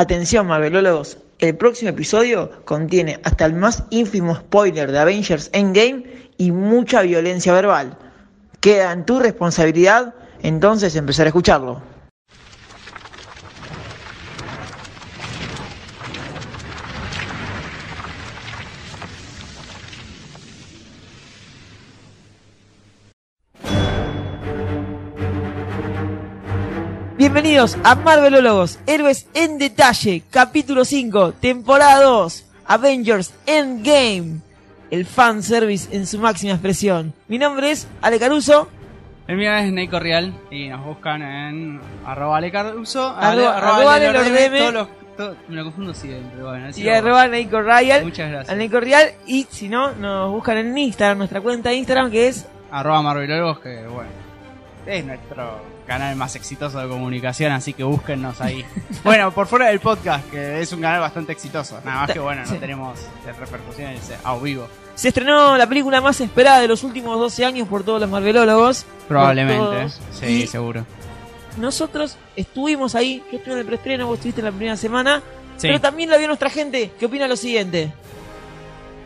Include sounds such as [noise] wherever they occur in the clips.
Atención Marvelólogos, el próximo episodio contiene hasta el más ínfimo spoiler de Avengers Endgame y mucha violencia verbal. Queda en tu responsabilidad entonces empezar a escucharlo. Bienvenidos a Marvelólogos, Héroes en Detalle, capítulo 5, temporada 2, Avengers Endgame, el fanservice en su máxima expresión. Mi nombre es Ale Caruso. El mío es Neiko Real y nos buscan en arroba Ale Caruso, Arroba- arroba Ale Lordeme. todos los- todo- me lo confundo siempre, bueno, Y arroba Real, Muchas gracias. Real. Y si no, nos buscan en Instagram, nuestra cuenta de Instagram que es Arroba Marvelólogos, que bueno, es nuestro canal más exitoso de comunicación, así que búsquennos ahí. [laughs] bueno, por fuera del podcast, que es un canal bastante exitoso, nada más que bueno, no Sí. tenemos repercusiones a vivo. Se estrenó la película más esperada de los últimos 12 años por todos los marvelólogos. Probablemente, sí, Y seguro. nosotros estuvimos ahí. Yo estuve en el preestreno, vos estuviste en la primera semana. Sí. Pero también la vio nuestra gente, que opina lo siguiente.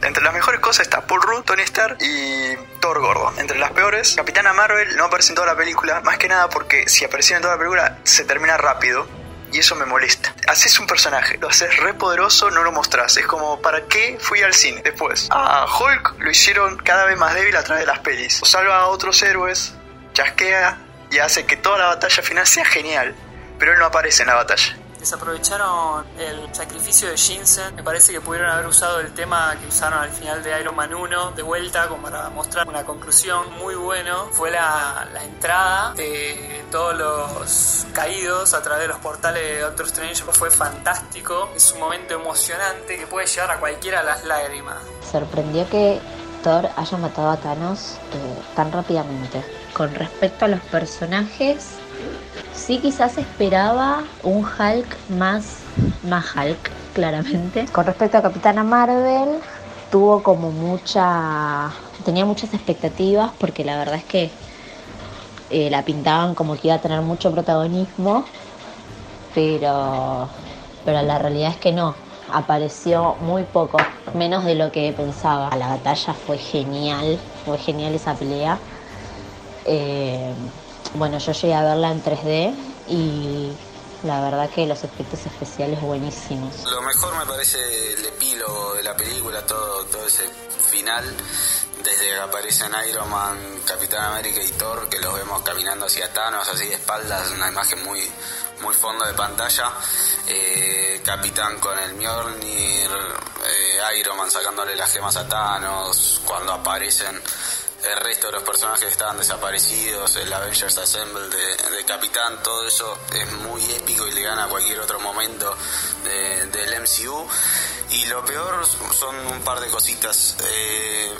Entre las mejores cosas está Paul Rudd, Tony Stark y Thor Gordon. Entre las peores, Capitana Marvel no aparece en toda la película, más que nada porque si apareciera en toda la película se termina rápido. Y eso me molesta. Haces un personaje, lo haces re poderoso, no lo mostrás. Es como, ¿para qué fui al cine después? A Hulk lo hicieron cada vez más débil a través de las pelis. O salva a otros héroes, chasquea y hace que toda la batalla final sea genial. Pero él no aparece en la batalla. Desaprovecharon el sacrificio de Shinsen. Me parece que pudieron haber usado el tema que usaron al final de Iron Man 1 de vuelta como para mostrar una conclusión muy bueno. Fue la, la entrada de todos los caídos a través de los portales de Doctor Strange. Fue fantástico. Es un momento emocionante que puede llevar a cualquiera a las lágrimas. sorprendió que Thor haya matado a Thanos eh, tan rápidamente. Con respecto a los personajes, sí quizás esperaba un Hulk más, más Hulk, claramente. Con respecto a Capitana Marvel, tuvo como mucha... tenía muchas expectativas porque la verdad es que eh, la pintaban como que iba a tener mucho protagonismo, pero, pero la realidad es que no. Apareció muy poco, menos de lo que pensaba. La batalla fue genial, fue genial esa pelea. Eh, bueno, yo llegué a verla en 3D y la verdad que los efectos especiales buenísimos. Lo mejor me parece el epílogo de la película, todo, todo ese final, desde que aparecen Iron Man, Capitán América y Thor, que los vemos caminando hacia Thanos, así de espaldas, una imagen muy, muy fondo de pantalla. Eh, Capitán con el Mjolnir, eh, Iron Man sacándole las gemas a Thanos, cuando aparecen el resto de los personajes estaban desaparecidos, el Avengers Assemble de, Capitán, todo eso es muy épico y le gana a cualquier otro momento de- del MCU. Y lo peor son un par de cositas. Eh,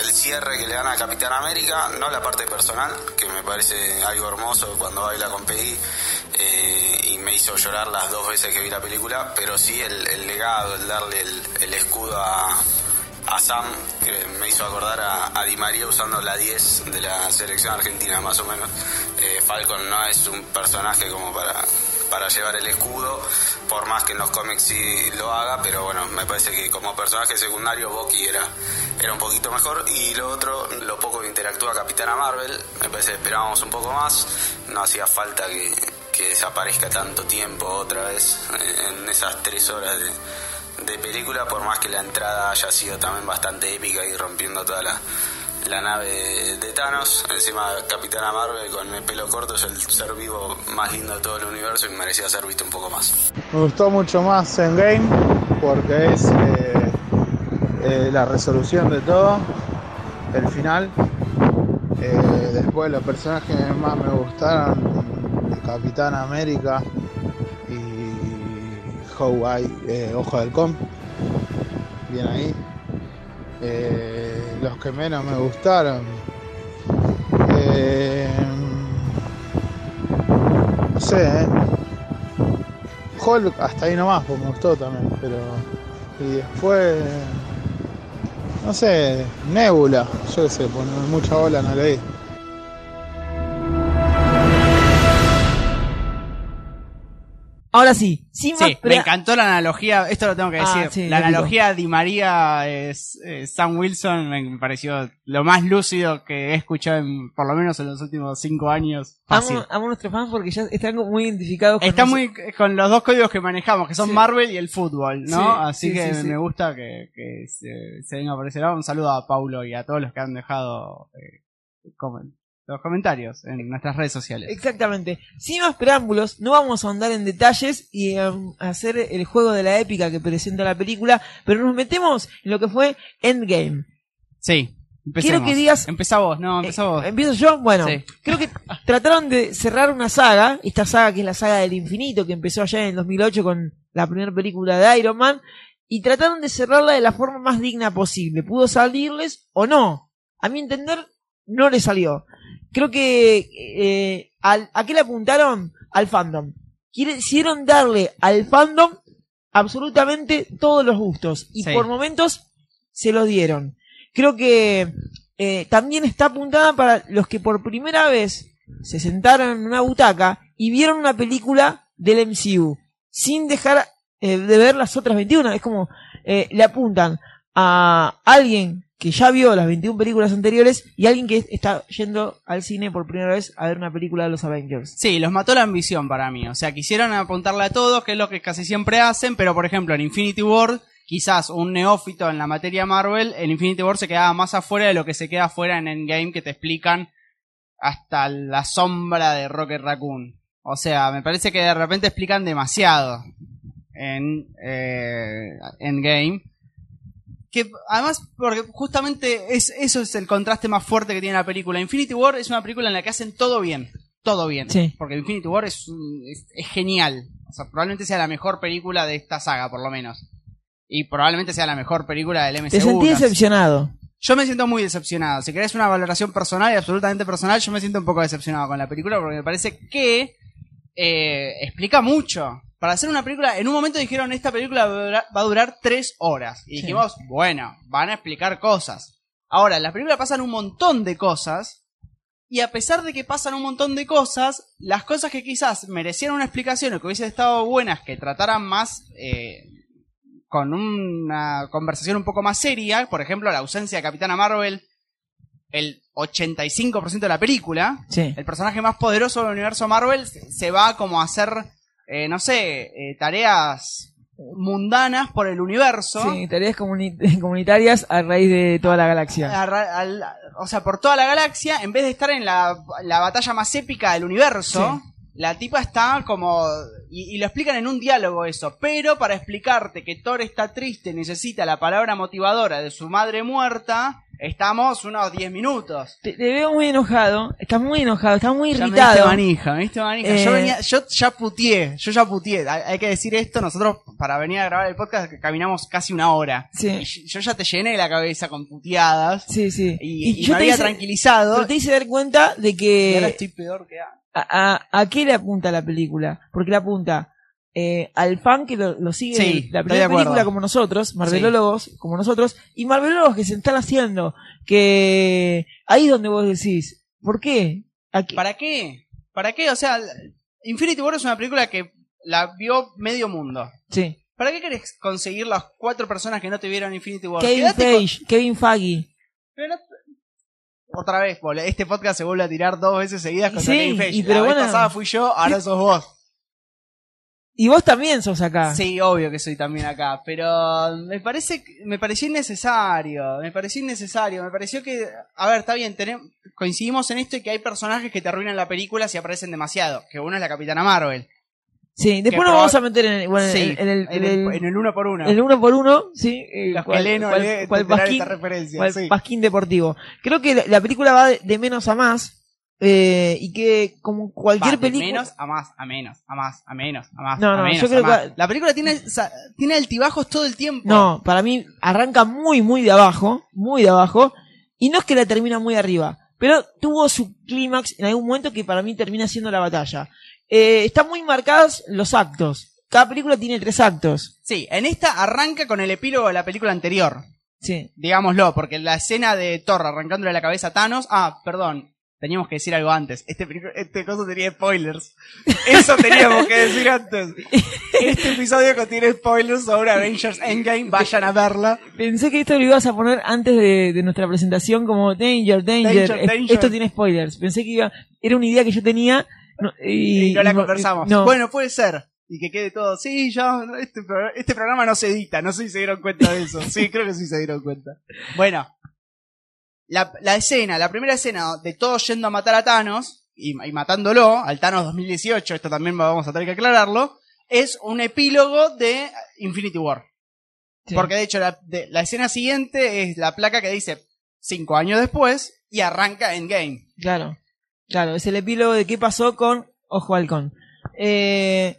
el cierre que le dan a Capitán América, no la parte personal, que me parece algo hermoso cuando baila con Peggy eh, y me hizo llorar las dos veces que vi la película, pero sí el, legado, el darle el escudo a, a Sam, me hizo acordar a, a Di María usando la 10 de la selección argentina, más o menos. Eh, Falcon no es un personaje como para, para llevar el escudo, por más que en los cómics sí lo haga, pero bueno, me parece que como personaje secundario Bucky era, era un poquito mejor. Y lo otro, lo poco que interactúa Capitana Marvel, me parece que esperábamos un poco más, no hacía falta que, que desaparezca tanto tiempo otra vez eh, en esas tres horas de, de película, por más que la entrada haya sido también bastante épica y rompiendo toda la, la nave de, Thanos. Encima Capitana Marvel con el pelo corto es el ser vivo más lindo de todo el universo y merecía ser visto un poco más. Me gustó mucho más Endgame porque es eh, eh, la resolución de todo, el final. Eh, después los personajes que más me gustaron, Capitán América y Hawái, eh, Ojo del Com, bien ahí. Eh, los que menos me gustaron, eh, no sé, eh. Hulk hasta ahí nomás, pues me gustó también, pero. Y después. No sé, Nebula, yo qué sé, por mucha bola no leí. Ahora sí, más Sí, me encantó la analogía, esto lo tengo que Ah, decir. sí, la analogía Di María es, eh, Sam Wilson me, pareció lo más lúcido que he escuchado en, por lo menos en los últimos cinco años. Fácil. Amo, amo a nuestros fans porque ya están muy identificados con muy con los dos códigos que manejamos, que son Sí. Marvel y el fútbol, ¿no? Sí, Así sí, que me gusta que, que se, se venga por ese lado. Un saludo a Paulo y a todos los que han dejado eh, los comentarios en nuestras redes sociales. Exactamente. Sin más preámbulos, no vamos a ahondar en detalles y um, hacer el juego de la épica que presenta la película, pero nos metemos en lo que fue Endgame. Sí, empecemos. Quiero que digas- Empezá vos, no, empezá vos. Eh, ¿Empiezo yo? Bueno, Sí. creo que trataron de cerrar una saga, esta saga que es la saga del infinito, que empezó allá en el 2008 con la primera película de Iron Man, y trataron de cerrarla de la forma más digna posible. ¿Pudo salirles o no? A mi entender, no le salió. Creo que... Eh, al- ¿A qué le apuntaron? Al fandom. Quisieron darle al fandom absolutamente todos los gustos, y Sí. por momentos se los dieron. Creo que eh, también está apuntada para los que por primera vez se sentaron en una butaca y vieron una película del MCU sin dejar eh, de ver las otras 21. Es como eh, le apuntan a alguien que ya vio las 21 películas anteriores y alguien que está yendo al cine por primera vez a ver una película de los Avengers. Sí, los mató la ambición para mí. O sea, quisieron apuntarle a todos, que es lo que casi siempre hacen, pero por ejemplo en Infinity War, quizás un neófito en la materia Marvel, en Infinity War se quedaba más afuera de lo que se queda afuera en Endgame, que te explican hasta la sombra de Rocket Raccoon. O sea, me parece que de repente explican demasiado en eh, Endgame. Que además, porque justamente es, eso es el contraste más fuerte que tiene la película. Infinity War es una película en la que hacen todo bien. Todo bien. Sí. Porque Infinity War es, un- es, es genial. O sea, probablemente sea la mejor película de esta saga, por lo menos. Y probablemente sea la mejor película del MCU. Te sentí decepcionado. Yo me siento muy decepcionado. Si querés una valoración personal y absolutamente personal, yo me siento un poco decepcionado con la película porque me parece que eh, explica mucho. Para hacer una película, en un momento dijeron esta película va a durar, tres horas. Y Sí. dijimos, bueno, van a explicar cosas. Ahora, en la película pasan un montón de cosas. Y a pesar de que pasan un montón de cosas, las cosas que quizás merecieran una explicación o que hubiesen estado buenas, que trataran más eh, con una conversación un poco más seria, por ejemplo, la ausencia de Capitana Marvel, el 85% de la película, Sí. el personaje más poderoso del universo Marvel se se va como a hacer, eh, no sé, eh, tareas mundanas por el universo. Sí, tareas comuni- [laughs] comunitarias a raíz de toda la galaxia. A o sea, por toda la galaxia, en vez de estar en la, la batalla más épica del universo, la tipa está como... Y, y lo explican en un diálogo eso, pero para explicarte que Thor está triste necesita la palabra motivadora de su madre muerta, estamos unos 10 minutos. Te, te veo muy enojado, estás muy enojado, estás muy Ya me irritado. diste manija, me diste manija. Eh, Yo, venía, yo ya putié, yo ya putié. Hay, hay que decir esto, nosotros para venir a grabar el podcast que caminamos casi una hora. Sí. Y yo ya te llené la cabeza con puteadas. Sí, sí. Y, y yo me te había hice- tranquilizado. pero te hice dar cuenta de y ahora que estoy peor que antes. a, a, a qué le apunta la película. Porque le apunta eh, al fan que lo, lo sigue Sí, la primera película como nosotros, marvelólogos como nosotros, y marvelólogos que se están haciendo. Que ahí es donde vos decís, ¿por qué? ¿Para qué? ¿Para qué? O sea, Infinity War es una película que la vio medio mundo. Sí. ¿Para qué querés conseguir las cuatro personas que no te vieron Infinity War? Kevin con- Feige, Kevin Feige. Pero no- Otra vez. Este podcast se vuelve a tirar dos veces seguidas contra Sí, Kevin Feige. y pero la vez bueno. pasada fui yo, ahora sos vos. Y vos también sos acá. Sí, obvio que soy también acá, pero me parece me pareció innecesario, me pareció innecesario, me pareció que a ver, está bien, tenem- coincidimos en esto y que hay personajes que te arruinan la película si aparecen demasiado, que uno es la Capitana Marvel. Sí, después nos vamos a meter en, bueno, Sí, en, el, en el- en el uno por uno. el uno por uno, sí. eh, Los cual- o cual- pasquín- esta referencia, sí. pasquín deportivo. Creo que la, la película va de, de menos a más eh, y que como cualquier Va, de película... menos a más, a menos, a más, a menos, a más, No, a no, menos, yo creo a que- La película tiene, tiene altibajos todo el tiempo. No, para mí arranca muy, muy de abajo, muy de abajo, y no es que la termina muy arriba, pero tuvo su clímax en algún momento que para mí termina siendo la batalla. Eh, están muy marcados los actos. Cada película tiene tres actos. Sí, en esta arranca con el epílogo de la película anterior. Sí. digámoslo, porque la escena de Thor arrancándole la cabeza a Thanos, ah, perdón, Teníamos que decir algo antes. Este, este coso tenía spoilers. [laughs] Eso teníamos que decir antes. Este episodio contiene spoilers sobre Avengers Endgame. Vayan a verla. Pensé que esto lo ibas a poner antes de, de nuestra presentación como Danger, Danger. Danger, danger. Esto tiene spoilers. Pensé que iba, era una idea que yo tenía no, y, Y no la conversamos. no. Bueno, puede ser. Y que quede todo. Sí, ya, este, este programa no se edita. No sé si se dieron cuenta de eso. Sí, creo que sí se dieron cuenta. Bueno. La, la escena, la primera escena de todos yendo a matar a Thanos y, y matándolo, al Thanos 2018, esto también vamos a tener que aclararlo, es un epílogo de Infinity War. Sí. Porque de hecho la, de- la escena siguiente es la placa que dice cinco años después y arranca Endgame. Claro, claro, es el epílogo de qué pasó con Ojo Halcón. Eh,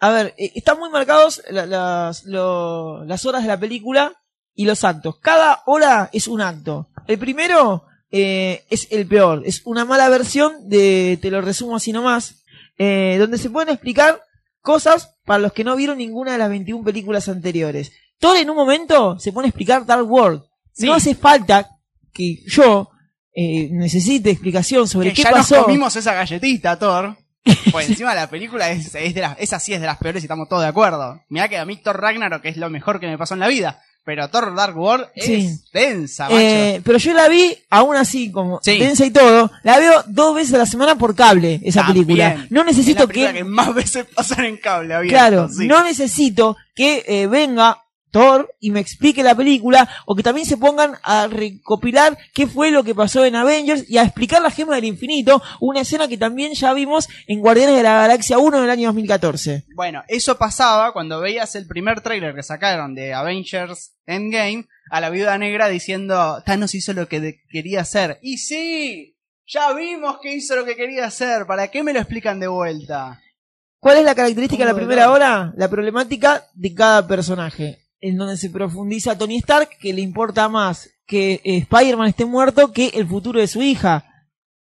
a ver, eh, están muy marcados la- las, lo- las horas de la película y los actos. Cada hora es un acto. El primero eh, es el peor, es una mala versión de, te lo resumo así nomás, eh, donde se pueden explicar cosas para los que no vieron ninguna de las 21 películas anteriores. Thor en un momento se pone a explicar Dark World. Sí. No hace falta que yo eh, necesite explicación sobre que qué ya pasó. nos comimos esa galletita, Thor. [laughs] Pues encima la película es, es de las, esa sí es de las peores y estamos todos de acuerdo. Mirá que a mí Thor Ragnarok es lo mejor que me pasó en la vida. Pero Thor Dark World es Sí. densa, macho. Eh, pero yo la vi, aún así, como Sí. densa y todo, la veo dos veces a la semana por cable, esa También. película. No es necesito la película que, que más veces [laughs] pasan en cable abierto. claro, sí. no necesito que eh, venga y me explique la película, o que también se pongan a recopilar qué fue lo que pasó en Avengers y a explicar la gema del infinito, una escena que también ya vimos en Guardianes de la Galaxia 1 del año 2014. Bueno, eso pasaba cuando veías el primer tráiler que sacaron de Avengers Endgame a la viuda negra diciendo Thanos hizo lo que quería hacer. Y sí, ya vimos que hizo lo que quería hacer. ¿Para qué me lo explican de vuelta? ¿Cuál es la característica de la ¿Cómo primera era? hora? La problemática de cada personaje. En donde se profundiza Tony Stark, que le importa más que eh, Spider-Man esté muerto que el futuro de su hija.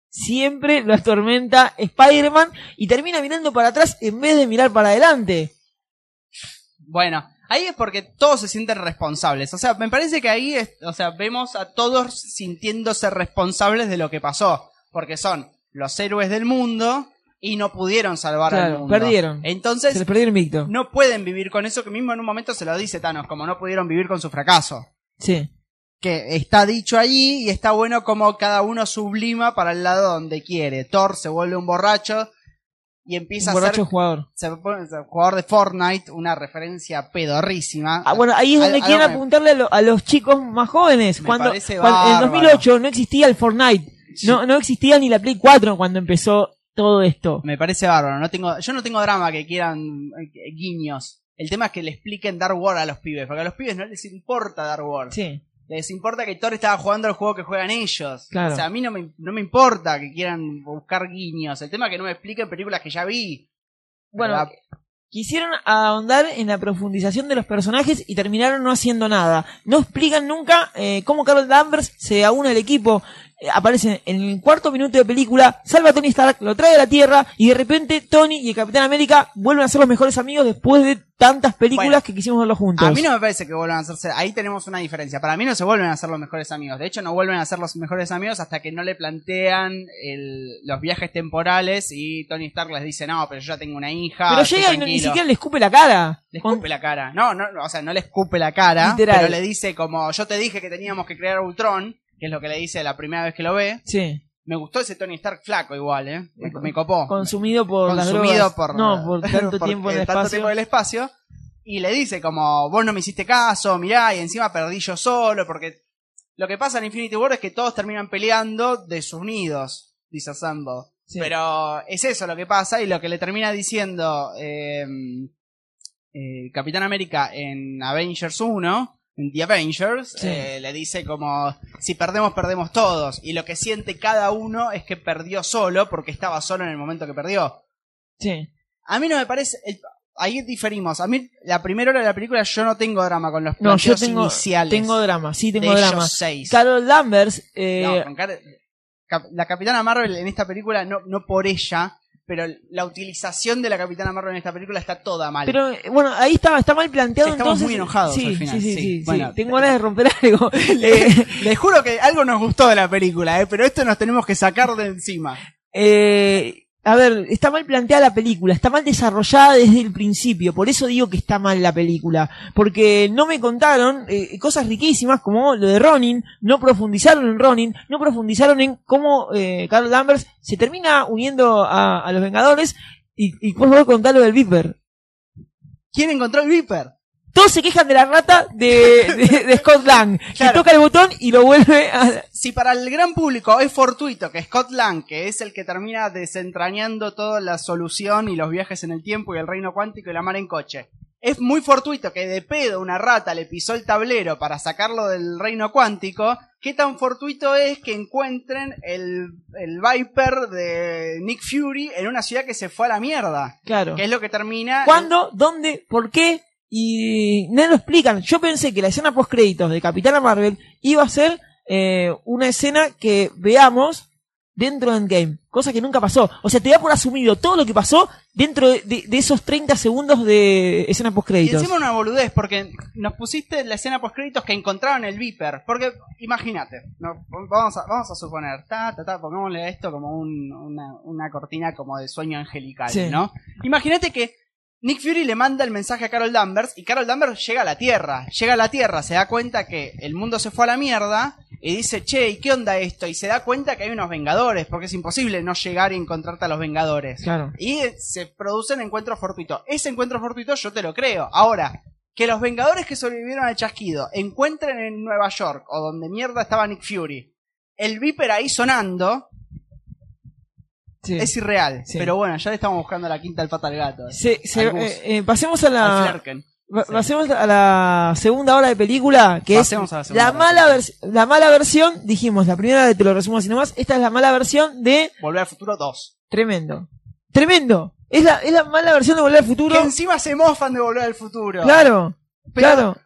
Siempre lo atormenta Spider-Man y termina mirando para atrás en vez de mirar para adelante. Bueno, ahí es porque todos se sienten responsables. O sea, me parece que ahí, es, o sea, vemos a todos sintiéndose responsables de lo que pasó. Porque son los héroes del mundo y no pudieron salvar al Claro, mundo. perdieron. Entonces, Se les perdió el invicto. no pueden vivir con eso que mismo en un momento se lo dice Thanos, como no pudieron vivir con su fracaso. Sí. Que está dicho allí y está bueno como cada uno sublima para el lado donde quiere. Thor se vuelve un borracho y empieza Un borracho a ser jugador. se pone- se- jugador de Fortnite, una referencia pedorrísima. Ah, bueno, ahí es Al- donde quieren apuntarle a, lo- a los chicos más jóvenes. Me Cuando, cuando en bárbaro. 2008 no existía el Fortnite. No, no existía ni la Play 4 cuando empezó todo esto. Me parece bárbaro. No tengo, yo no tengo drama que quieran eh, guiños. El tema es que le expliquen Dark World a los pibes, porque a los pibes no les importa Dark World. Sí. Les importa que Thor estaba jugando el juego que juegan ellos. Claro. O sea, a mí no me, no me importa que quieran buscar guiños. El tema es que no me expliquen películas que ya vi. Bueno, ¿Verdad? quisieron ahondar en la profundización de los personajes y terminaron no haciendo nada. No explican nunca eh, cómo Carol Danvers se aúna al equipo. Eh, aparece en el cuarto minuto de película, salva a Tony Stark, lo trae a la Tierra y de repente Tony y el Capitán América vuelven a ser los mejores amigos después de tantas películas Bueno, que quisimos verlos juntos. A mí no me parece que vuelvan a hacerse. Ahí tenemos una diferencia. Para mí no se vuelven a ser los mejores amigos. De hecho, no vuelven a ser los mejores amigos hasta que no le plantean el- los viajes temporales y Tony Stark les dice, no, pero yo ya tengo una hija. Pero llega y no- ni tranquilo". siquiera le escupe la cara. Le Con- escupe la cara. No, no, o sea, no le escupe la cara, Literal. pero le dice como yo te dije que teníamos que crear Ultron, que es lo que le dice la primera vez que lo ve. Sí. Me gustó ese Tony Stark flaco igual, ¿eh? Me, me copó. Consumido por las Consumido drogas. por no, por tanto [laughs] tiempo en el tanto espacio. tiempo en el espacio. Y le dice como, vos no me hiciste caso, mirá, y encima perdí yo solo, porque lo que pasa en Infinity War es que todos terminan peleando desunidos, dice Assemble. Sí. Pero es eso lo que pasa y lo que le termina diciendo eh, eh, Capitán América en Avengers 1, en The Avengers, Sí. eh, le dice como, si perdemos, perdemos todos. Y lo que siente cada uno es que perdió solo porque estaba solo en el momento que perdió. Sí. A mí no me parece... el- ahí diferimos. A mí, la primera hora de la película, yo no tengo drama con los No, yo tengo, iniciales. tengo drama, sí de tengo ellos drama. seis. Carol Danvers, eh, No, con Car- Cap- la Capitana Marvel en esta película, no, no por ella, pero la utilización de la Capitana Marvel en esta película está toda mal. Pero eh, bueno, ahí está, está mal planteado Estamos entonces. muy enojados sí, al final, Sí, sí, sí. sí, sí. Bueno, Tengo ganas de romper algo. [laughs] Eh, Les juro que algo nos gustó de la película, ¿eh? pero esto nos tenemos que sacar de encima. eh, a ver, está mal planteada la película, está mal desarrollada desde el principio, por eso digo que está mal la película, porque no me contaron eh, cosas riquísimas como lo de Ronin, no profundizaron en Ronin, no profundizaron en cómo eh, Carl Danvers se termina uniendo a, a los Vengadores y, y por favor contar lo del Viper. ¿Quién encontró el Viper? Todos se quejan de la rata de, de, de Scott Lang, que Claro. toca el botón y lo vuelve a... Si para el gran público es fortuito que Scott Lang, que es el que termina desentrañando toda la solución y los viajes en el tiempo y el reino cuántico y la mar en coche, es muy fortuito que de pedo una rata le pisó el tablero para sacarlo del reino cuántico, ¿qué tan fortuito es que encuentren el, el Viper de Nick Fury en una ciudad que se fue a la mierda? Claro. Que es lo que termina... ¿Cuándo? ¿Dónde? ¿Por qué? Y no lo explican. Yo pensé que la escena post créditos de Capitana Marvel iba a ser eh, una escena que veamos dentro de Endgame, cosa que nunca pasó. O sea, te da por asumido todo lo que pasó dentro de, de- de esos 30 segundos de escena post Y encima una boludez, porque nos pusiste la escena post créditos que encontraron el Viper. Porque, imagínate, no, vamos, a, vamos a suponer, ta, ta, ta, pongámosle a esto como un- una, una cortina como de sueño angelical, Sí. ¿no? Imagínate que Nick Fury le manda el mensaje a Carol Danvers y Carol Danvers llega a la Tierra. Llega a la Tierra, se da cuenta que el mundo se fue a la mierda y dice, che, ¿y qué onda esto? Y se da cuenta que hay unos Vengadores, porque es imposible no llegar y encontrarte a los Vengadores. Claro. Y se producen encuentros fortuitos. Ese encuentro fortuito yo te lo creo. Ahora, que los Vengadores que sobrevivieron al chasquido encuentren en Nueva York o donde mierda estaba Nick Fury el Viper ahí sonando Sí. es irreal. Sí. Pero bueno, ya le estamos buscando la quinta al pata al gato. Se- eh, eh, pasemos a la pasemos a la segunda hora de película que Pasemos es a la la mala la mala versión dijimos la primera de te lo resumo así nomás esta es la mala versión de Volver al futuro 2. Tremendo. Tremendo. Es la, es la mala versión de Volver al Futuro. Que encima se mofan de volver al futuro. Claro, Pero- claro.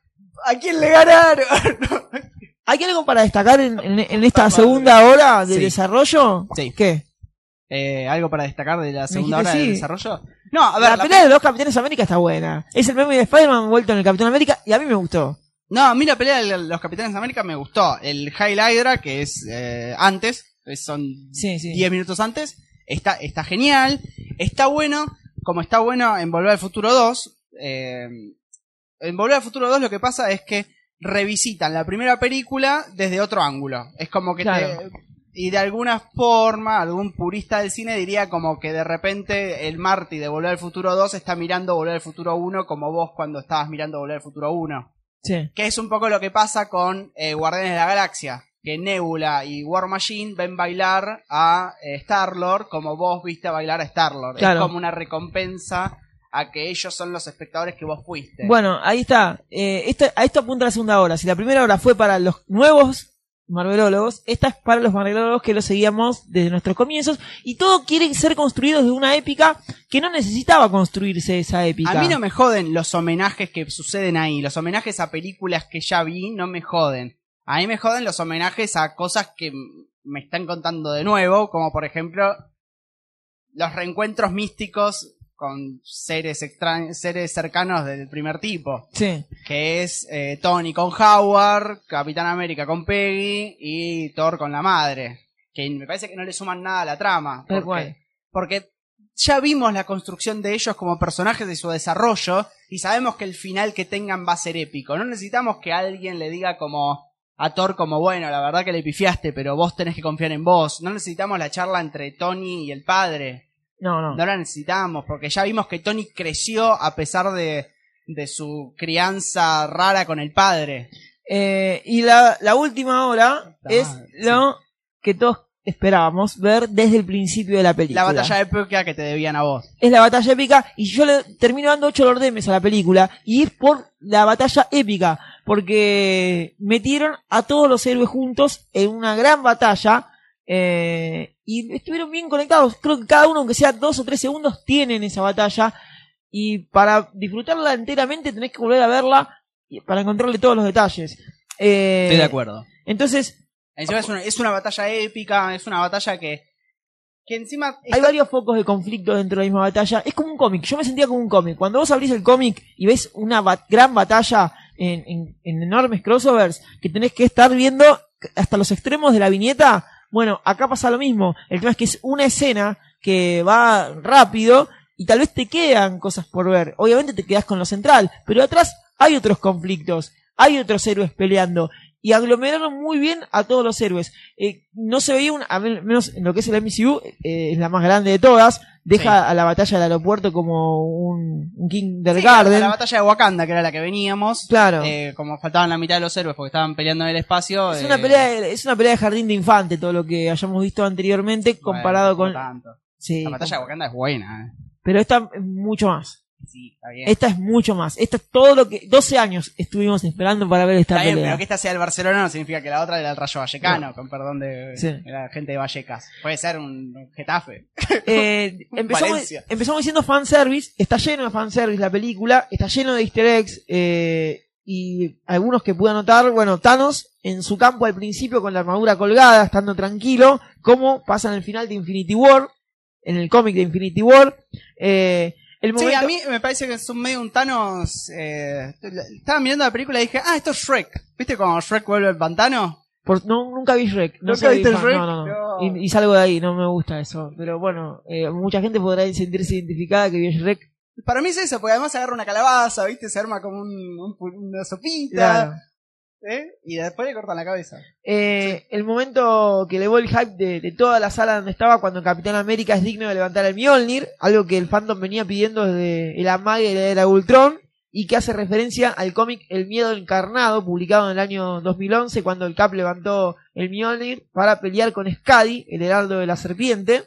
¿A quién le ganaron? [laughs] ¿Hay algo para destacar en, en- en esta segunda hora de Sí. desarrollo? Sí. ¿Qué? Eh, ¿Algo para destacar de la segunda hora del sí. desarrollo? No, a ver, la, la pelea de los Capitanes América está buena. Es el meme de Spider-Man vuelto en el Capitán América y a mí me gustó. No, a mí la pelea de los Capitanes de América me gustó. El Hydra, que es eh, antes, son Sí, sí. 10 minutos antes, está, está genial. Está bueno, como está bueno en Volver al Futuro 2. eh, en Volver al Futuro 2 lo que pasa es que revisitan la primera película desde otro ángulo. Es como que Claro. te- Y de alguna forma, algún purista del cine diría como que de repente el Marty de Volver al Futuro 2 está mirando Volver al Futuro 1 como vos cuando estabas mirando Volver al Futuro 1. Sí. Que es un poco lo que pasa con eh, Guardianes de la Galaxia. Que Nebula y War Machine ven bailar a eh, Star-Lord como vos viste bailar a Star-Lord. Claro. Es como una recompensa a que ellos son los espectadores que vos fuiste. Bueno, ahí está. Eh, a esto apunta la segunda hora. Si la primera hora fue para los nuevos Marvelólogos, esta es para los Marvelólogos que lo seguíamos desde nuestros comienzos. Y todo quiere ser construido desde una épica que no necesitaba construirse esa épica. a mí no me joden los homenajes que suceden ahí. Los homenajes a películas que ya vi no me joden. A mí me joden los homenajes a cosas que me están contando de nuevo, como por ejemplo los reencuentros místicos con seres seres cercanos del primer tipo, Sí. que es eh, Tony con Howard, Capitán América con Peggy y Thor con la madre, que me parece que no le suman nada a la trama, porque, cual. porque ya vimos la construcción de ellos como personajes y su desarrollo y sabemos que el final que tengan va a ser épico. No necesitamos que alguien le diga como a Thor como bueno, la verdad que le pifiaste, pero vos tenés que confiar en vos. No necesitamos la charla entre Tony y el padre. No, no. No la necesitamos, porque ya vimos que Tony creció a pesar de, de su crianza rara con el padre. Eh, y la, la última hora es lo que todos esperábamos ver desde el principio de la película. La batalla épica que te debían a vos. es la batalla épica y yo le termino dando 8 lordemes a la película y es por la batalla épica porque metieron a todos los héroes juntos en una gran batalla eh, y estuvieron bien conectados creo que cada uno aunque sea dos o tres segundos tienen esa batalla y para disfrutarla enteramente tenés que volver a verla y- para encontrarle todos los detalles Eh, acuerdo. entonces Encima es una, es una batalla épica, es una batalla que Que encima Hay varios focos de conflicto dentro de la misma batalla. Es como un cómic. Yo me sentía como un cómic. Cuando vos abrís el cómic y ves una ba- gran batalla en, en- en enormes crossovers que tenés que estar viendo hasta los extremos de la viñeta, bueno, acá pasa lo mismo. El tema es que es una escena que va rápido y tal vez te quedan cosas por ver. Obviamente te quedas con lo central, pero atrás hay otros conflictos, hay otros héroes peleando. Y aglomeraron muy bien a todos los héroes. Eh, no se veía un, a men- menos en lo que es el MCU, eh, es la más grande de todas. Deja a la batalla del aeropuerto como un, un Sí, kindergarten. la batalla de Wakanda, que era la que veníamos. Claro. eh, como faltaban la mitad de los héroes porque estaban peleando en el espacio. es eh, una pelea, de- es una pelea de jardín de infante todo lo que hayamos visto anteriormente bueno, comparado por con, tanto. sí, La batalla de Wakanda es buena. eh. pero esta es mucho más. Sí, está bien. Esta es mucho más. Esta es todo lo que 12 años estuvimos esperando para ver esta Está bien, pelea. pero que esta sea el Barcelona no significa que la otra era el Rayo Vallecano, con perdón de, Sí. de la gente de Vallecas. Puede ser un Getafe. Eh, empezamos, empezamos diciendo fanservice, está lleno de fanservice la película, está lleno de easter eggs eh, y algunos que pude anotar, bueno, Thanos en su campo al principio con la armadura colgada, estando tranquilo, como pasa en el final de Infinity War, en el cómic de Infinity War. Eh, el Sí, a mí me parece que es un medio un Thanos. Eh, estaba mirando la película y dije, ah, esto es Shrek. ¿Viste cuando Shrek vuelve al pantano? por- no, nunca vi Shrek. No ¿Nunca viste fan, Shrek? No, no. Y, y salgo de ahí, no me gusta eso. Pero bueno, eh, mucha gente podrá sentirse identificada que vio Shrek. Para mí es eso, porque además agarra una calabaza, ¿viste? Se arma como un, una sopita. Claro. ¿Eh? Y después le cortan la cabeza. Eh, El momento que elevó el hype de, de toda la sala donde estaba cuando Capitán América es digno de levantar el Mjolnir, algo que el fandom venía pidiendo desde el amague de la era Ultron y que hace referencia al cómic El Miedo Encarnado, publicado en el año 2011 cuando el Cap levantó el Mjolnir para pelear con Skadi, el heraldo de la serpiente.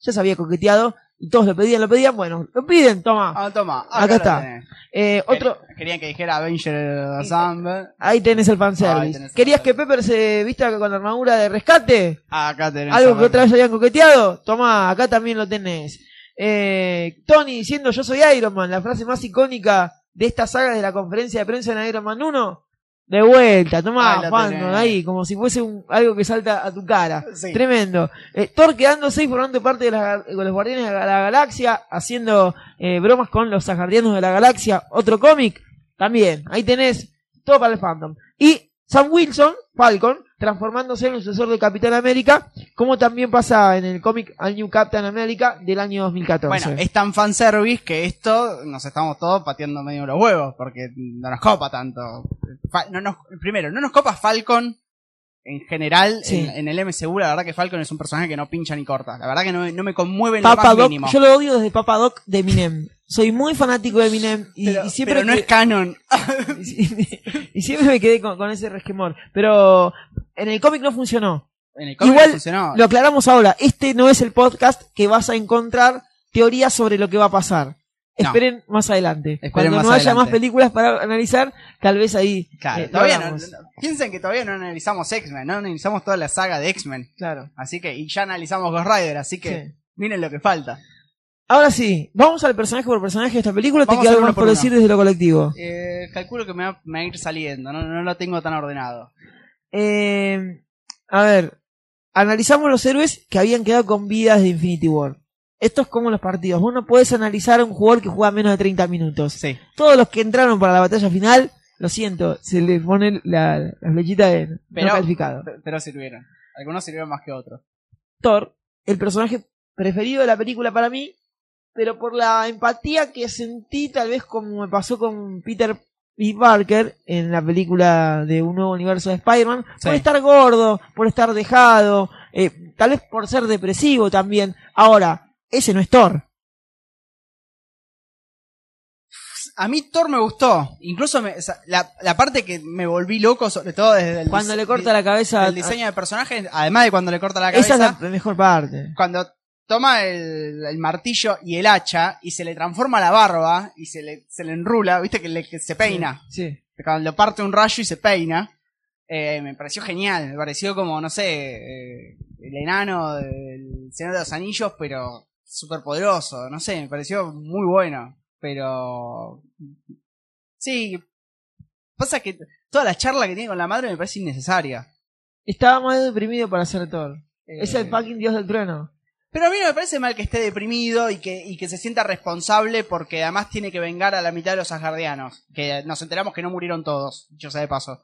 Ya se había coqueteado y todos lo pedían, lo pedían, bueno, lo piden, toma. Ah, toma. Acá está. Eh, otro, Quer- Querían que dijera Avenger Assemble. ahí tenés el fanservice. tenés el ¿Querías que. Pepper se vista con la armadura de rescate? Acá tenés. Algo que otra vez habían coqueteado, toma, acá también lo tenés. Eh, Tony diciendo yo soy Iron Man, la frase más icónica de esta saga de la conferencia de prensa en Iron Man 1. De vuelta, toma, Ahí ahí, como si fuese un- algo que salta a tu cara. Sí. Tremendo. Eh, Thor quedándose y formando parte de la- los Guardianes de la, la Galaxia, haciendo eh, bromas con los Asgardianos de la Galaxia, otro cómic, también. Ahí tenés todo para el fandom. Y Sam Wilson, Falcon, transformándose en el sucesor de Capitán América, como también pasa en el cómic Al New Captain America del año 2014. Bueno, es tan fanservice que esto nos estamos todos pateando medio los huevos, porque no nos copa tanto. No nos- primero, no nos copa Falcon en general Sí. en, en el MCU. La verdad que Falcon es un personaje que no pincha ni corta. La verdad que no, me- no me conmueve en lo Papa más Doc, mínimo. yo lo odio desde Papa Doc de Eminem. Soy muy fanático de Eminem y, pero, y siempre pero no que- es canon. [laughs] y, y siempre me quedé con, con ese resquemor. Pero en el cómic no funcionó. En el cómic Igual no funcionó. Lo aclaramos ahora. Este no es el podcast que vas a encontrar teorías sobre lo que va a pasar. No. Esperen más adelante. Esperen Cuando más no haya más películas para analizar, tal vez ahí. Claro, eh, todavía no, piensen que todavía no analizamos X-Men, no analizamos toda la saga de X-Men. Claro. Así que, y ya analizamos Ghost Rider, así que Sí. miren lo que falta. Ahora sí, vamos al personaje por personaje de esta película. o ¿Te Vamos queda algo más por uno. decir desde lo colectivo? Eh, calculo que me va, me va a ir saliendo, no, no lo tengo tan ordenado. Eh, a ver, analizamos los héroes que habían quedado con vidas de Infinity War. Esto es como los partidos. Vos no podés analizar a un jugador que juega menos de 30 minutos. Sí. Todos los que entraron para la batalla final, lo siento, se les pone la, la flechita de Pero, no calificado. pe- pero sirvieron. Algunos sirvieron más que otros. Thor, el personaje preferido de la película para mí, pero por la empatía que sentí, tal vez como me pasó con Peter B. Parker en la película de un nuevo universo de Spider-Man, por estar gordo, por estar dejado, eh, tal vez por ser depresivo también. Ahora, ese no es Thor. A mí Thor me gustó. Incluso me- o sea, la, la parte que me volví loco, sobre todo desde el Cuando le corta la cabeza, el diseño de personaje, además de cuando le corta la cabeza, esa es la mejor parte. cuando toma el, el martillo y el hacha y se le transforma la barba y se le, se le enrula, viste que, le, que se peina. Sí. Cuando le parte un rayo y se peina. eh, me pareció genial, me pareció como, no sé, eh, el enano del Señor de los Anillos, pero súper poderoso, no sé, me pareció muy bueno, pero... Sí, pasa que toda la charla que tiene con la madre me parece innecesaria. Estaba más deprimido para ser Thor. Eh, Es el fucking dios del trueno. Pero a mí no me parece mal que esté deprimido y que, y que se sienta responsable porque además tiene que vengar a la mitad de los asgardianos. Que nos enteramos que no murieron todos, dicho sea de paso.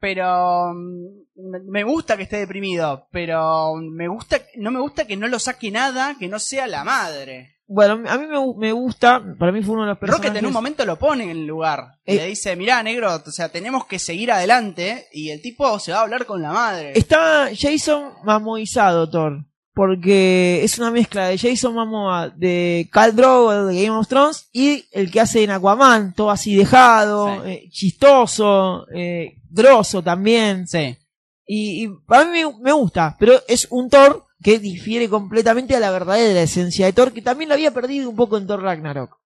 Pero mm, me gusta que esté deprimido, pero me gusta, no me gusta que no lo saque nada que no sea la madre. Bueno, a mí me, me gusta, para mí fue uno de los personajes... Rocket en un momento lo pone en el lugar. Y Eh. le dice, mirá, negro, o sea, tenemos que seguir adelante. Y el tipo se va a hablar con la madre. Está Jason mamoizado, Thor. Porque es una mezcla de Jason Momoa de Khal Drogo de Game of Thrones y el que hace en Aquaman, todo así dejado, Sí. eh, chistoso, eh, grosso también. Sí. Y, y para mí me, me gusta, pero es un Thor que difiere completamente a la verdadera esencia de Thor, que también lo había perdido un poco en Thor Ragnarok.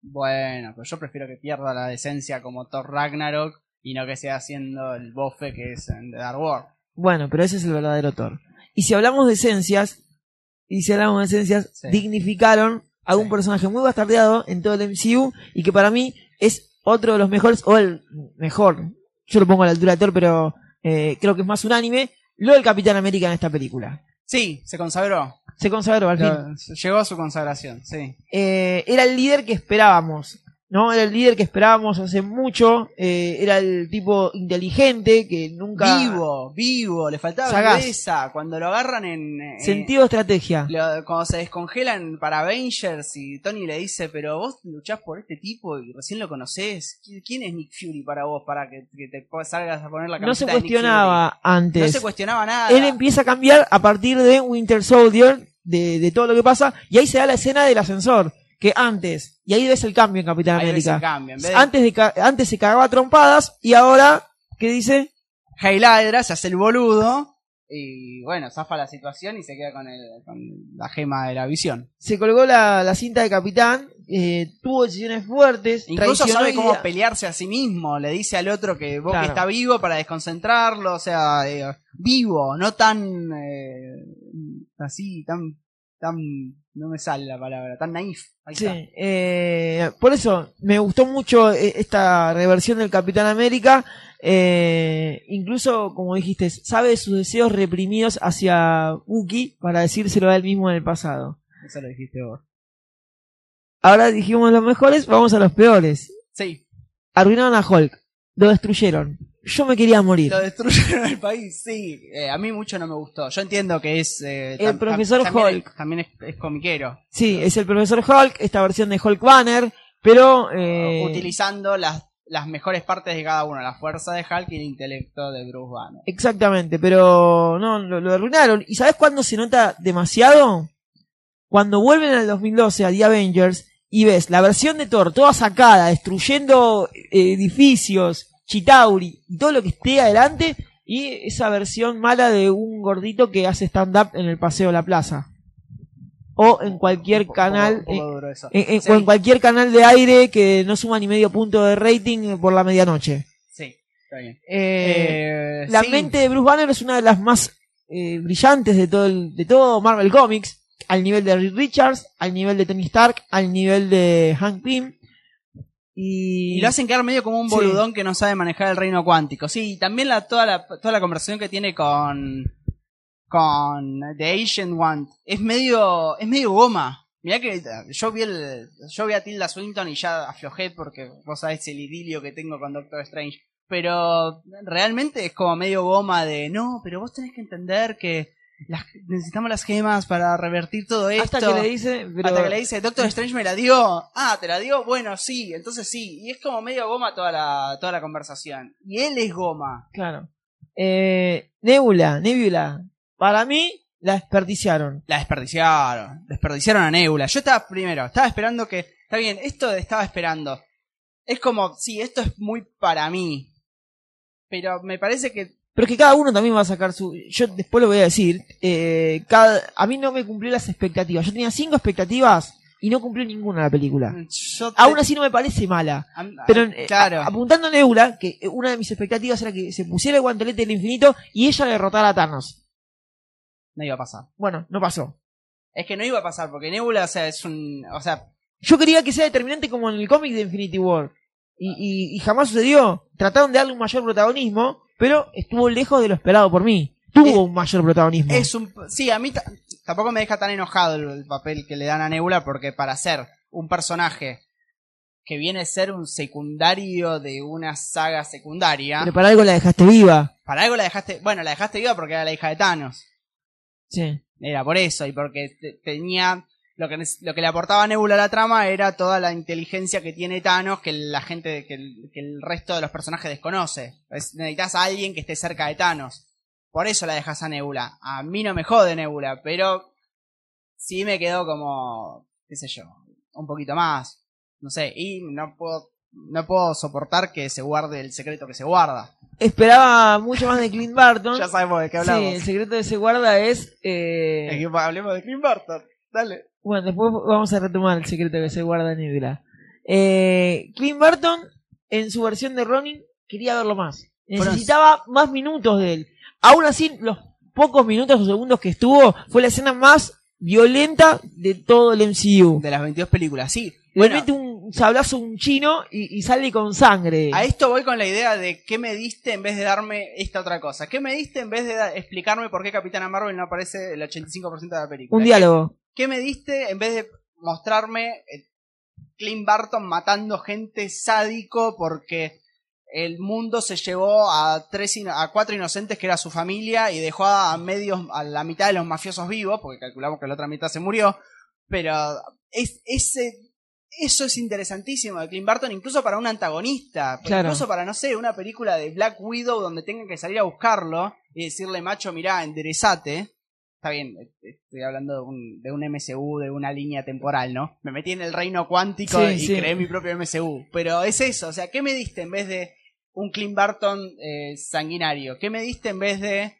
Bueno, pero yo prefiero que pierda la decencia como Thor Ragnarok y no que sea haciendo el bofe que es en The Dark World. Bueno, pero ese es el verdadero Thor. Y si hablamos de esencias, y si hablamos de esencias, Sí. dignificaron a un Sí. personaje muy bastardeado en todo el MCU y que para mí es otro de los mejores, o el mejor, yo lo pongo a la altura de Thor, pero eh, creo que es más unánime, lo del Capitán América en esta película. Sí, se consagró. Se consagró al fin. Llegó a su consagración, sí. eh, era el líder que esperábamos. ¿No? Era el líder que esperábamos hace mucho. eh, era el tipo inteligente que nunca. Vivo, vivo, le faltaba Sagaz. viveza. Cuando lo agarran en... en- Sentido estrategia. lo- cuando se descongelan para Avengers y Tony le dice, pero vos luchás por este tipo y recién lo conocés. ¿Qui- ¿Quién es Nick Fury para vos para que, que te salgas a poner la No se camiseta de Nick cuestionaba Fury? antes. No se cuestionaba nada. Él empieza a cambiar a partir de Winter Soldier, de, de todo lo que pasa, y ahí se da la escena del ascensor. Que antes, y ahí ves el cambio en Capitán Ahí ves América. el cambio. En vez de Antes, de ca- antes se cagaba a trompadas, y ahora, ¿qué dice? Hail Hydra se hace el boludo y bueno, zafa la situación y se queda con, el, con la gema de la visión. Se colgó la, la cinta de Capitán, eh, tuvo decisiones fuertes, Incluso sabe cómo idea- pelearse a sí mismo. Le dice al otro que vos Claro. que está vivo para desconcentrarlo. O sea, eh, vivo, no tan eh, así, tan, tan, no me sale la palabra, tan naif. Ahí Sí, está. eh, por eso me gustó mucho eh, esta reversión del Capitán América. eh, incluso, como dijiste, sabe de sus deseos reprimidos hacia Bucky para decírselo a él mismo en el pasado. Eso lo dijiste vos. Ahora dijimos los mejores, vamos a los peores. Sí, Arruinaron a Hulk, lo destruyeron. Yo me quería morir. lo destruyeron el país, sí. Eh, a mí mucho no me gustó. Yo entiendo que es... eh, El profesor Hulk. es- también es, es comiquero. Sí, es el profesor Hulk, esta versión de Hulk Banner, pero... eh, utilizando las, las mejores partes de cada uno, la fuerza de Hulk y el intelecto de Bruce Banner. Exactamente, pero no, lo, lo arruinaron. ¿Y sabes cuándo se nota demasiado? Cuando vuelven al 2012 a The Avengers y ves la versión de Thor toda sacada, destruyendo eh, edificios, Chitauri y todo lo que esté adelante, y esa versión mala de un gordito que hace stand-up en el Paseo de la Plaza. O en cualquier canal, poco eh, duro eso. en- en- Sí, o en cualquier canal de aire que no suma ni medio punto de rating por la medianoche. sí, está bien. Eh, Eh, la sí, mente de Bruce Banner es una de las más eh, brillantes de todo el, de todo Marvel Comics, al nivel de Reed Richards, al nivel de Tony Stark, al nivel de Hank Pym. Y, Y lo hacen quedar medio como un Sí. boludón que no sabe manejar el reino cuántico. Sí, y también la, toda, la, toda la conversación que tiene con, con The Ancient One es medio, es medio goma. Mirá que yo vi el, yo vi a Tilda Swinton y ya aflojé porque vos sabés el idilio que tengo con Doctor Strange. Pero realmente es como medio goma de, no, pero vos tenés que entender que las- necesitamos las gemas para revertir todo esto. hasta que le dice, pero- Hasta que le dice, Doctor Strange me la dio. Ah, ¿te la dio? Bueno, sí, entonces sí. Y es como medio goma toda la, toda la conversación. Y él es goma. claro. Eh, Nebula, Nebula, para mí la desperdiciaron. La desperdiciaron. Desperdiciaron a Nebula. Yo estaba primero, estaba esperando que... Está bien, esto estaba esperando. Es como, sí, esto es muy para mí. Pero me parece que... Pero es que cada uno también va a sacar su. Yo después lo voy a decir. eh, cada, a mí no me cumplió las expectativas. Yo tenía cinco expectativas y no cumplió ninguna la película. Yo te- Aún así no me parece mala. Pero eh, claro. a- apuntando a Nebula, que una de mis expectativas era que se pusiera el guantelete del infinito y ella derrotara a Thanos. no iba a pasar. Bueno, no pasó. Es que no iba a pasar porque Nebula, o sea, es un... O sea, Yo quería que sea determinante como en el cómic de Infinity War. Y, y- y jamás sucedió. Trataron de darle un mayor protagonismo, pero estuvo lejos de lo esperado por mí. tuvo un mayor protagonismo. Es un, sí, a mí ta- tampoco me deja tan enojado el, el papel que le dan a Nebula porque para ser un personaje que viene a ser un secundario de una saga secundaria, Pero para algo la dejaste viva. para algo la dejaste, bueno, la dejaste viva porque era la hija de Thanos. Sí. Era por eso y porque te- tenía lo que lo que le aportaba Nebula a la trama era toda la inteligencia que tiene Thanos que la gente que el, que el resto de los personajes desconoce. Es- necesitas a alguien que esté cerca de Thanos. Por eso la dejas a Nebula. A mí no me jode Nebula, pero sí me quedó como qué sé yo, un poquito más. No sé, y no puedo no puedo soportar que se guarde el secreto que se guarda. Esperaba mucho más de Clint Barton. [laughs] Ya sabemos de qué Sí, hablamos. el secreto de ese guarda es... eh, que hablemos de Clint Barton. Dale. Bueno, después vamos a retomar el secreto que se guarda en Nebula. Eh, Clint Barton, en su versión de Ronin, quería verlo más. Necesitaba más minutos de él. Aún así, los pocos minutos o segundos que estuvo, fue la escena más violenta de todo el MCU. De las 22 películas, sí. Le Bueno, mete un sablazo un chino y, y sale con sangre. a esto voy con la idea de qué me diste en vez de darme esta otra cosa. ¿Qué me diste en vez de explicarme por qué Capitana Marvel no aparece el 85% de la película? Un diálogo. ¿Qué me diste en vez de mostrarme eh, Clint Barton matando gente sádico porque el mundo se llevó a tres a cuatro inocentes que era su familia y dejó a medios a la mitad de los mafiosos vivos porque calculamos que la otra mitad se murió. Pero es ese eso es interesantísimo de Clint Barton incluso para un antagonista Claro. incluso para no sé una película de Black Widow donde tengan que salir a buscarlo y decirle macho mirá enderezate Está bien, eh, estoy hablando de un, de un MCU, de una línea temporal, ¿no? Me metí en el reino cuántico Sí, y sí. creé mi propio MCU. Pero es eso, o sea, ¿qué me diste en vez de un Clint Barton eh, sanguinario? ¿Qué me diste en vez de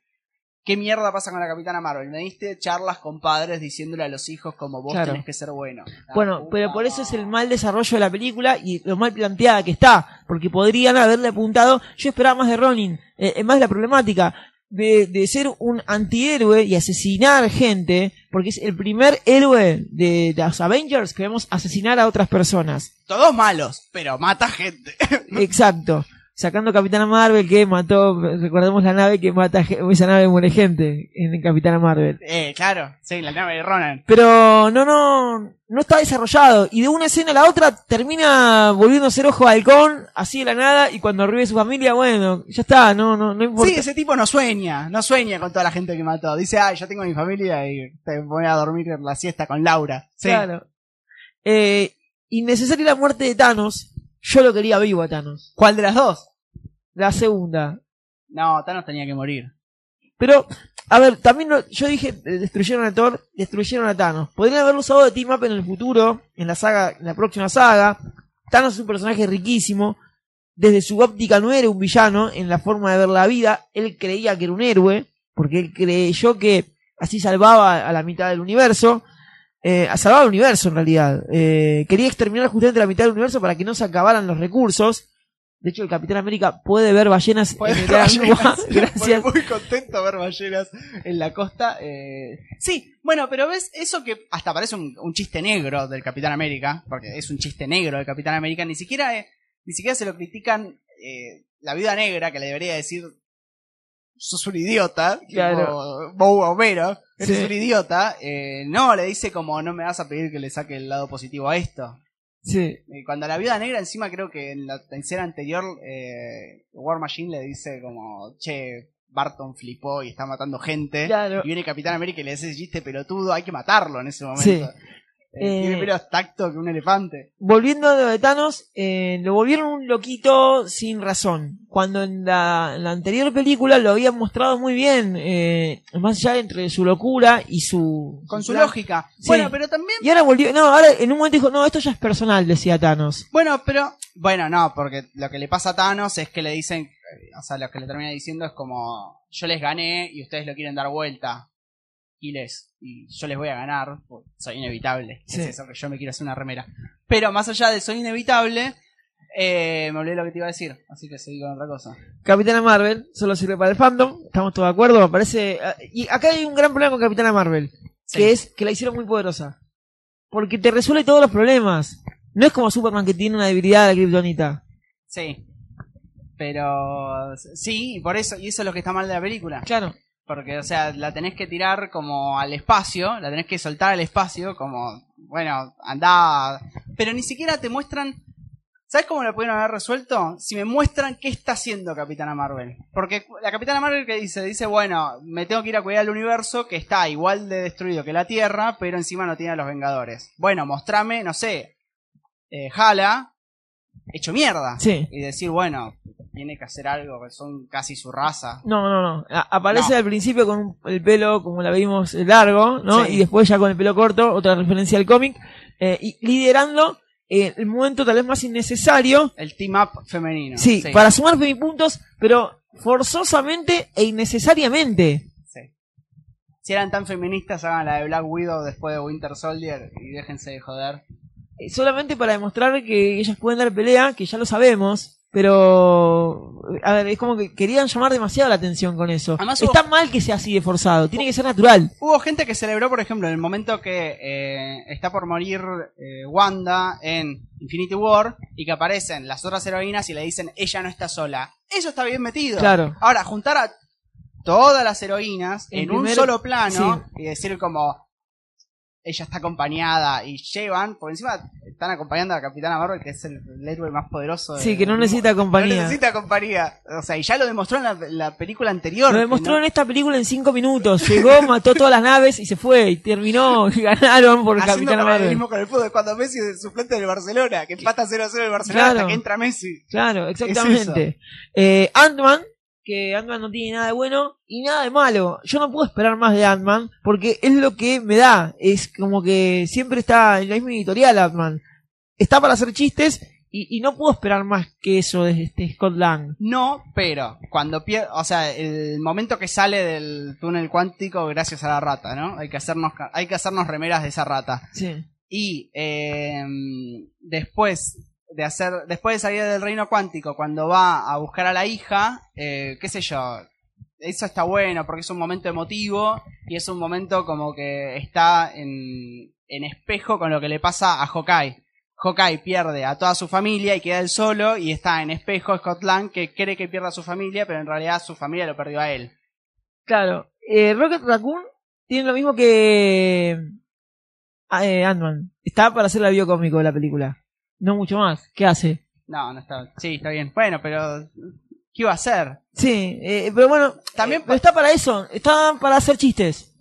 qué mierda pasa con la Capitana Marvel? Me diste charlas con padres diciéndole a los hijos como vos Claro. tenés que ser bueno. La Bueno, puta pero por eso es el mal desarrollo de la película y lo mal planteada que está, porque podrían haberle apuntado, yo esperaba más de Ronin, eh, más la problemática de, de ser un antihéroe y asesinar gente, porque es el primer héroe de, de los Avengers que vemos asesinar a otras personas. Todos malos, pero mata gente. [laughs] Exacto. Sacando Capitana Marvel que mató, recordemos la nave que mata, esa nave muere gente en Capitana Marvel. eh, claro, sí, la nave de Ronan. Pero no, no, no está desarrollado. Y de una escena a la otra termina volviendo a ser ojo de halcón, así de la nada, y cuando revive su familia, bueno, ya está, no, no, no importa. Sí, ese tipo no sueña, no sueña con toda la gente que mató. Dice, ay, yo tengo mi familia y te voy a dormir en la siesta con Laura. Sí. Claro. Eh, innecesaria la muerte de Thanos. Yo lo quería vivo a Thanos. ¿Cuál de las dos? La segunda. No, Thanos tenía que morir. Pero, a ver, también lo- yo dije, eh, destruyeron a Thor, destruyeron a Thanos. Podrían haberlo usado de team up en el futuro, en la saga, en la próxima saga. Thanos es un personaje riquísimo. Desde su óptica no era un villano en la forma de ver la vida. Él creía que era un héroe, porque él creyó que así salvaba a la mitad del universo. Eh, a salvar el universo en realidad. Eh, quería exterminar justamente la mitad del universo para que no se acabaran los recursos. De hecho, el Capitán América puede ver ballenas Puede en el ver ballenas. [laughs] Gracias. Muy contento ver ballenas en la costa. eh. Sí, bueno, pero ves eso que hasta parece un, un chiste negro del Capitán América, porque es un chiste negro del Capitán América, ni siquiera, eh, ni siquiera se lo critican eh, la viuda negra, que le debería decir sos un idiota, Claro. Bow Homero, eres Sí. un idiota, eh, no, le dice como no me vas a pedir que le saque el lado positivo a esto. Sí. Eh, Cuando la viuda negra, encima creo que en la escena anterior, eh, War Machine le dice como, che, Barton flipó y está matando gente. Claro. Y viene Capitán América y le dice, chiste pelotudo, hay que matarlo en ese momento. Sí. Eh, tiene menos tacto que un elefante. Volviendo a lo de Thanos, eh, lo volvieron un loquito sin razón. Cuando en la, en la anterior película lo habían mostrado muy bien, eh, más allá entre su locura y su... Con su plan. lógica. Sí. Bueno, pero también... Y ahora volvió, no, ahora en un momento dijo, no, esto ya es personal, decía Thanos. Bueno, pero... Bueno, no, porque lo que le pasa a Thanos es que le dicen... eh, O sea, lo que le termina diciendo es como... Yo les gané y ustedes lo quieren dar vuelta. Y les... Y yo les voy a ganar. porque Soy inevitable. Sí. Es eso que yo me quiero hacer una remera. Pero más allá de soy inevitable... Eh, me olvidé lo que te iba a decir. Así que seguí con otra cosa. Capitana Marvel solo sirve para el fandom, estamos todos de acuerdo, me parece... eh, Y acá hay un gran problema con Capitana Marvel, Sí. que es que la hicieron muy poderosa. Porque te resuelve todos los problemas. No es como Superman que tiene una debilidad de la kriptonita. Sí. Pero... Sí, y por eso... Y eso es lo que está mal de la película. Claro. Porque, o sea, la tenés que tirar como al espacio, la tenés que soltar al espacio, como, bueno, anda. Pero ni siquiera te muestran. ¿Sabes cómo lo pudieron haber resuelto? Si me muestran qué está haciendo Capitana Marvel. Porque la Capitana Marvel que dice, dice, bueno, me tengo que ir a cuidar el universo que está igual de destruido que la Tierra, pero encima no tiene a los Vengadores. Bueno, mostrame, no sé, eh, Hala, hecho mierda. Sí. Y decir, bueno, tiene que hacer algo, que son casi su raza. No, no, no. A- aparece No. al principio con el pelo, como la vimos, eh, largo, ¿no? Sí. Y después ya con el pelo corto, otra referencia al cómic, eh, y liderando eh, el momento tal vez más innecesario, El team up femenino. sí, para sumar puntos, pero forzosamente e innecesariamente. Sí. Si eran tan feministas, hagan la de Black Widow después de Winter Soldier y déjense de joder. Eh, solamente para demostrar que ellas pueden dar pelea, que ya lo sabemos, pero a ver, es como que querían llamar demasiado la atención con eso. Además, Está hubo- mal que sea así de forzado, tiene que ser natural. Hubo gente que celebró, por ejemplo, en el momento que eh, está por morir eh, Wanda en Infinity War y que aparecen las otras heroínas y le dicen ella no está sola. Eso está bien metido. Claro. Ahora, juntar a todas las heroínas En un solo plano sí. y decir como ella está acompañada y llevan, por encima están acompañando a Capitana Marvel, que es el, el héroe más poderoso. de- Sí, que no necesita compañía. No necesita compañía. O sea, y ya lo demostró en la, la película anterior. Lo demostró no- en esta película en cinco minutos. Llegó, [laughs] mató todas las naves y se fue. Y terminó, [laughs] y ganaron por Haciendo Capitán Marvel. paralelismo con el fútbol, cuando Messi es suplente del Barcelona, que empata 0-0 el Barcelona Claro. hasta que entra Messi. Claro, exactamente. Eh, Ant-Man, que Ant-Man no tiene nada de bueno y nada de malo. Yo no puedo esperar más de Ant-Man porque es lo que me da. Es como que siempre está en la misma editorial Ant-Man. Está para hacer chistes y, y no puedo esperar más que eso de este Scott Lang. No, pero cuando pierde, o sea, el momento que sale del túnel cuántico gracias a la rata, ¿no? Hay que hacernos, hay que hacernos remeras de esa rata. Sí. Y eh, después de hacer, después de salir del reino cuántico, cuando va a buscar a la hija, eh, qué sé yo, eso está bueno porque es un momento emotivo y es un momento como que está en, en espejo con lo que le pasa a Hawkeye. Hawkeye pierde a toda su familia y queda él solo y está en espejo Scott Lang que cree que pierde a su familia, pero en realidad su familia lo perdió a él. Claro. Eh, Rocket Raccoon tiene lo mismo que eh, Ant-Man. Está para hacer la biocómico de la película. No mucho más. ¿Qué hace? No, no está. Sí, está bien. Bueno, pero ¿qué iba a hacer? Sí, eh, pero bueno, También eh, pero está para eso, está para hacer chistes.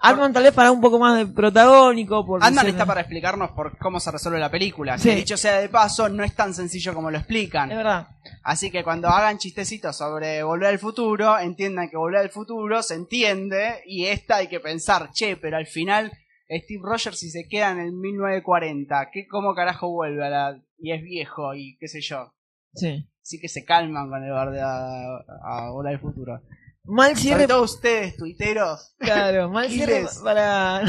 Ant-Man tal vez para un poco más de protagónico. Ant-Man está para explicarnos por cómo se resuelve la película. Sí. Que dicho sea de paso, no es tan sencillo como lo explican. Es verdad. Así que cuando hagan chistecitos sobre volver al futuro, entiendan que volver al futuro se entiende y esta hay que pensar, che, pero al final Steve Rogers si se queda en el 1940, ¿qué, ¿cómo carajo vuelve a la... y es viejo y qué sé yo? Sí. Así que se calman con el borde a, a volver al futuro. Mal Sobre cierre. todo ustedes, tuiteros. Claro, mal [laughs] cierre para.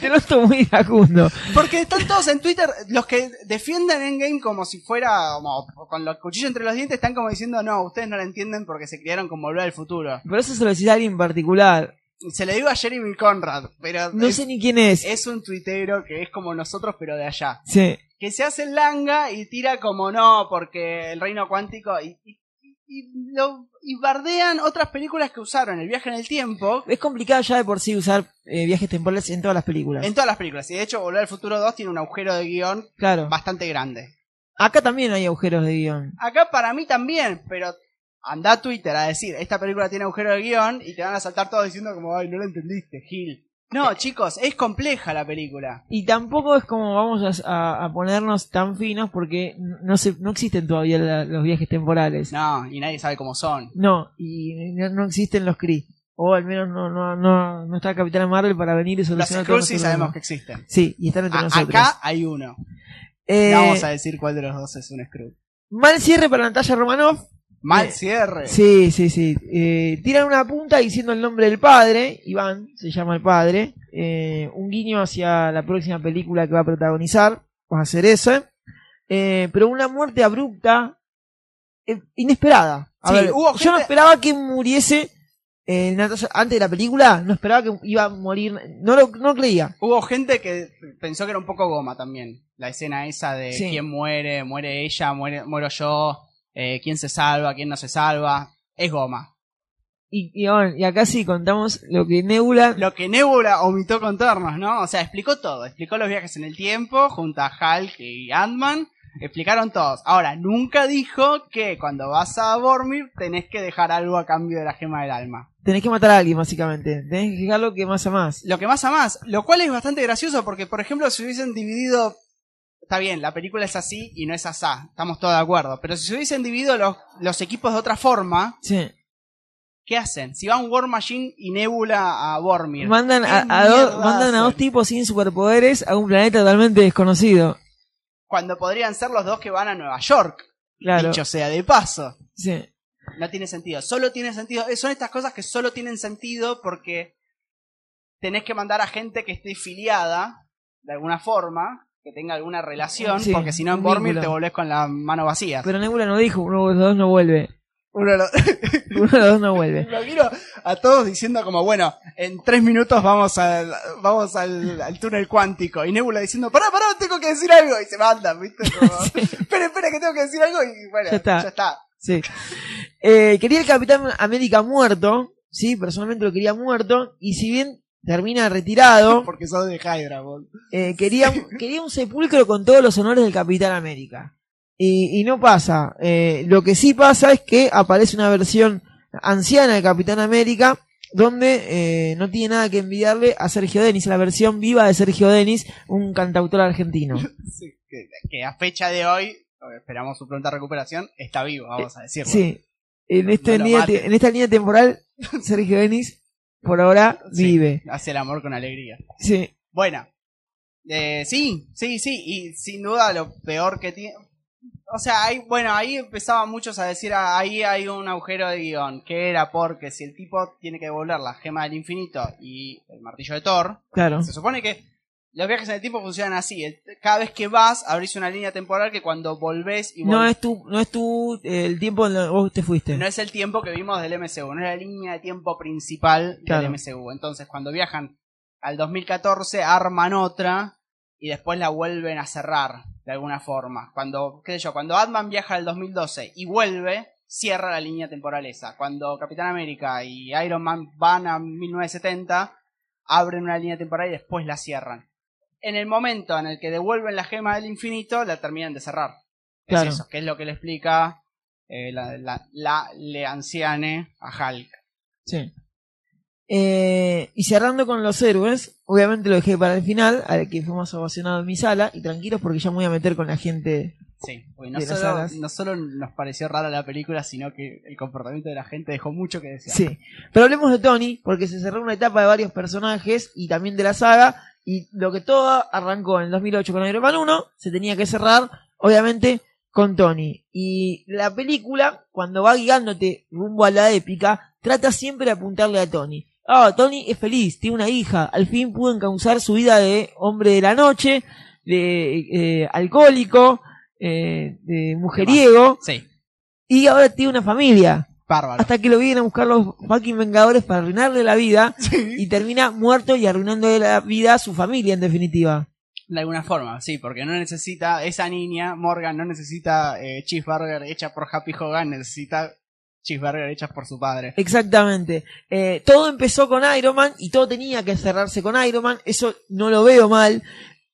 Te lo estoy muy iracundo. Porque están todos en Twitter, los que defienden Endgame como si fuera, como con los cuchillos entre los dientes, están como diciendo, no, ustedes no la entienden porque se criaron con Volver al Futuro. Por eso se lo decís a alguien en particular. Se le digo a Jeremy Conrad, pero No es, sé ni quién es. es un tuitero que es como nosotros, pero de allá. Sí. Que se hace el langa y tira como no, porque el reino cuántico, y, y, y lo, y bardean otras películas que usaron, el viaje en el tiempo, Es complicado ya de por sí usar eh, viajes temporales en todas las películas. en todas las películas. Y de hecho, Volver al Futuro 2 tiene un agujero de guion Claro. bastante grande. Acá también hay agujeros de guion. Acá para mí también, pero anda a Twitter a decir, esta película tiene agujero de guion y te van a saltar todos diciendo como, ay, no lo entendiste, Gil. No, chicos, es compleja la película. Y tampoco es como vamos a, ponernos tan finos porque no se, no existen todavía la- los viajes temporales. No, y nadie sabe cómo son. No, y no, no existen los Kree. O al menos no, no, no, no está Capitana Marvel para venir y Los solucionar Skrulls sí sabemos que existen. Sí, y están entre A- nosotros. acá hay uno. Eh, No vamos a decir cuál de los dos es un Skrull. Mal cierre para Natalia Romanoff. Mal cierre. Sí, sí, sí. Eh, tiran una punta diciendo el nombre del padre, Iván se llama el padre. Eh, un guiño hacia la próxima película que va a protagonizar, va a ser esa. Eh, pero una muerte abrupta, eh, inesperada. A Sí, ver, hubo Yo no gente- esperaba que muriese eh, antes de la película, no esperaba que iba a morir, no lo, no creía. Hubo gente que pensó que era un poco goma también. La escena esa de Sí. quién muere, muere ella, muere, muero yo, eh, quién se salva, quién no se salva. Es goma. Y, y, y acá sí contamos lo que Nebula. Lo que Nebula omitió contarnos, ¿no? O sea, explicó todo. Explicó los viajes en el tiempo junto a Hulk y Ant-Man. Explicaron todos. Ahora, nunca dijo que cuando vas a Bormir tenés que dejar algo a cambio de la gema del alma. Tenés que matar a alguien, básicamente. Tenés que dejar lo que más a más. Lo que más a más. Lo cual es bastante gracioso porque, por ejemplo, si hubiesen dividido. Está bien, la película es así y no es asá. Estamos todos de acuerdo. Pero si se hubiesen dividido los, los equipos de otra forma. Sí. ¿Qué hacen? Si van War Machine y Nebula a Bormir. Mandan, ¿qué a, a dos, mandan a dos tipos sin superpoderes a un planeta totalmente desconocido. Cuando podrían ser los dos que van a Nueva York. Claro. Dicho sea de paso. Sí. No tiene sentido. Solo tiene sentido. eh, Son estas cosas que solo tienen sentido porque tenés que mandar a gente que esté filiada de alguna forma, que tenga alguna relación, Sí, porque si no en Bormir te volvés con la mano vacía. Pero Nebula no dijo, uno de los dos no vuelve. Uno de los- [laughs] Uno de los dos no vuelve. [laughs] Lo miro a todos diciendo como, bueno, en tres minutos vamos al, vamos al, al túnel cuántico. Y Nebula diciendo, pará, pará, tengo que decir algo. Y se manda, ¿viste? Como, [laughs] espera, espera, que tengo que decir algo. Y bueno, Ya está. Ya está. Sí. Eh, quería el Capitán América muerto. Sí, personalmente lo quería muerto. Y si bien termina retirado, [laughs] Porque sos de Hydra, eh, quería, quería un sepulcro con todos los honores del Capitán América. Y, y no pasa. Eh, lo que sí pasa es que aparece una versión anciana del Capitán América donde eh, no tiene nada que envidiarle a Sergio Denis, a la versión viva de Sergio Denis, un cantautor argentino. [laughs] Sí, que, que a fecha de hoy, esperamos su pronta recuperación, está vivo, vamos a decirlo. Sí. En esta, No lo línea, en esta línea temporal, [laughs] Sergio Denis, por ahora, Sí, vive. Hace el amor con alegría. Sí. Bueno, eh, sí, sí, sí, y sin duda lo peor que tiene. O sea, ahí, bueno, ahí empezaban muchos a decir, ah, ahí hay un agujero de guion, que era porque si el tipo tiene que devolver la gema del infinito y el martillo de Thor, Claro. se supone que los viajes en el tiempo funcionan así, el- cada vez que vas abrís una línea temporal que cuando volvés y No vol- es tu, no es tu, eh, el tiempo en el que vos te fuiste. no es el tiempo que vimos del MCU, no es la línea de tiempo principal Claro. del MCU. Entonces, cuando viajan al 2014, arman otra y después la vuelven a cerrar de alguna forma. Cuando, qué sé yo, cuando Batman viaja al 2012 y vuelve, cierra la línea temporal esa. Cuando Capitán América y Iron Man van a 1970, abren una línea temporal y después la cierran. En el momento en el que devuelven la gema del infinito, la terminan de cerrar. Claro. Es eso, que es lo que le explica eh, la, la, la le anciane a Hulk. Sí. Eh, y cerrando con los héroes, obviamente lo dejé para el final, al que fue más ovacionado en mi sala, y tranquilos porque ya me voy a meter con la gente. Sí, porque no De las no solo nos pareció rara la película, sino que el comportamiento de la gente dejó mucho que desear. Sí. Pero hablemos de Tony, porque se cerró una etapa de varios personajes y también de la saga, y lo que todo arrancó en el 2008 con Iron Man 1, se tenía que cerrar, obviamente, con Tony. Y la película, cuando va guiándote rumbo a la épica, trata siempre de apuntarle a Tony. Ah, Tony es feliz, tiene una hija, al fin pudo encauzar su vida de hombre de la noche, de eh, alcohólico, eh, de mujeriego, Sí, y ahora tiene una familia. Bárbaro. Hasta que lo vienen a buscar los fucking vengadores para arruinarle la vida [laughs] y termina muerto y arruinándole la vida a su familia en definitiva. De alguna forma, sí, porque no necesita, esa niña, Morgan, no necesita eh, cheeseburger hecha por Happy Hogan, necesita cheeseburger hechas por su padre. Exactamente. Eh, todo empezó con Iron Man y todo tenía que cerrarse con Iron Man. Eso no lo veo mal.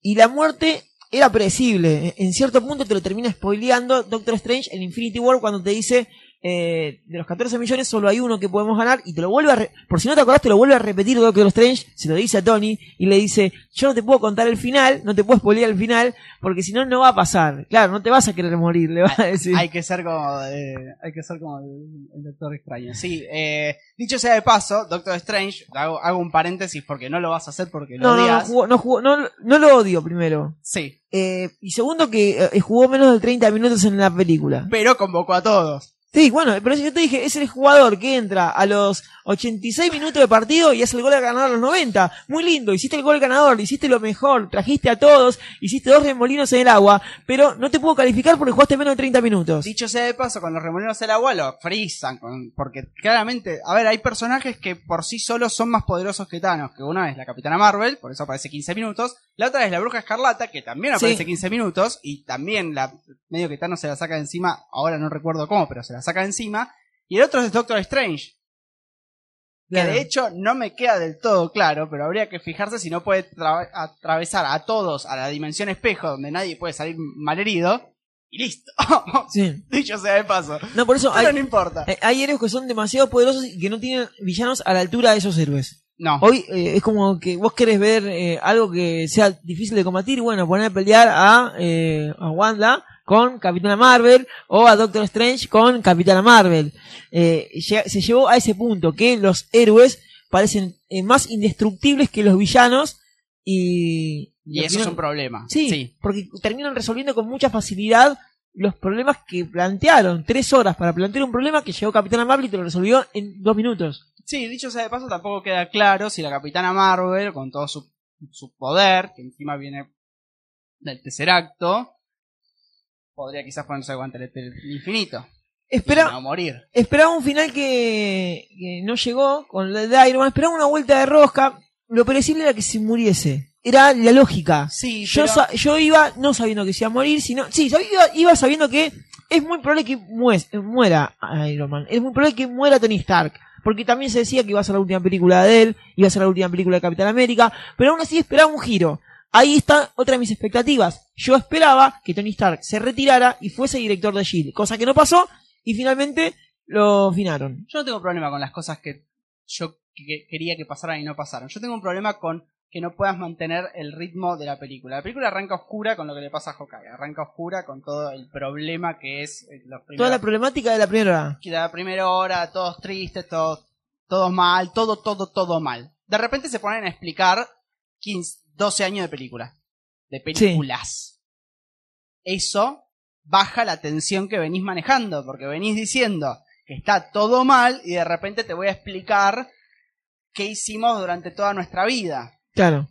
Y la muerte era predecible. En cierto punto te lo termina spoileando Doctor Strange en Infinity War cuando te dice eh, de los 14 millones solo hay uno que podemos ganar y te lo vuelve a re- por si no te acordás te lo vuelve a repetir Doctor Strange se lo dice a Tony y le dice yo no te puedo contar el final no te puedo spoilear el final porque si no no va a pasar claro no te vas a querer morir le va a decir Hay que ser como, eh, hay que ser como el, el Doctor Extraño. Sí, eh, dicho sea de paso, Doctor Strange, hago, hago un paréntesis porque no lo vas a hacer porque lo no, no, no, odias. jugó- no, jugó- no, no lo odio primero Sí, Eh, y segundo que jugó menos de 30 minutos en la película. pero convocó a todos. Sí, bueno, pero yo te dije, es el jugador que entra a los 86 minutos de partido y hace el gol ganador a los 90. Muy lindo, hiciste el gol ganador, hiciste lo mejor, trajiste a todos, hiciste dos remolinos en el agua, pero no te puedo calificar porque jugaste menos de 30 minutos. Dicho sea de paso, con los remolinos del agua lo frisan, porque claramente, a ver, hay personajes que por sí solos son más poderosos que Thanos, que una es la Capitana Marvel, por eso aparece 15 minutos, la otra es la Bruja Escarlata, que también aparece Sí. 15 minutos, y también la medio que Thanos se la saca de encima, ahora no recuerdo cómo, pero se la saca de encima, y el otro es Doctor Strange, Que de hecho no me queda del todo claro, pero habría que fijarse si no puede tra- atravesar a todos a la dimensión espejo donde nadie puede salir malherido. Y listo. [laughs] Sí. Dicho sea de paso. No, por eso Pero hay, no importa. hay héroes que son demasiado poderosos y que no tienen villanos a la altura de esos héroes. No. Hoy eh, es como que vos querés ver eh, algo que sea difícil de combatir, bueno, poner a pelear a, eh, a Wanda con Capitana Marvel o a Doctor Strange con Capitana Marvel. Eh, se llevó a ese punto que los héroes parecen eh, más indestructibles que los villanos y... Y eso es un problema. Sí, sí. porque terminan resolviendo con mucha facilidad los problemas que plantearon. Tres horas para plantear un problema que llegó Capitana Marvel y te lo resolvió en dos minutos. Sí, dicho sea de paso, tampoco queda claro si la Capitana Marvel, con todo su, su poder, que encima viene del tercer acto, podría quizás ponerse el guante del infinito. Espera, no morir. esperaba un final que, que no llegó con la de Iron Man, esperaba una vuelta de rosca. Lo predecible era que se muriese. Era la lógica. Sí, Yo, pero- sa- yo iba no sabiendo que se iba a morir, sino. Sí, yo iba, iba sabiendo que es muy probable que muera Iron Man. Es muy probable que muera Tony Stark. Porque también se decía que iba a ser la última película de él, iba a ser la última película de Capitán América, pero aún así esperaba un giro. Ahí está otra de mis expectativas. Yo esperaba que Tony Stark se retirara y fuese director de Shield, cosa que no pasó y finalmente lo finaron. Yo no tengo problema con las cosas que yo que- quería que pasaran y no pasaron. Yo tengo un problema con que no puedas mantener el ritmo de la película. La película arranca oscura con lo que le pasa a Hawkeye. Arranca oscura con todo el problema que es eh, los Toda primeros la problemática de la primera hora. que la primera hora, todos tristes, todos, todos mal, todo, todo, todo mal. De repente se ponen a explicar 15, 12 años de película. De películas. Eso baja la tensión que venís manejando, porque venís diciendo que está todo mal y de repente te voy a explicar qué hicimos durante toda nuestra vida Claro.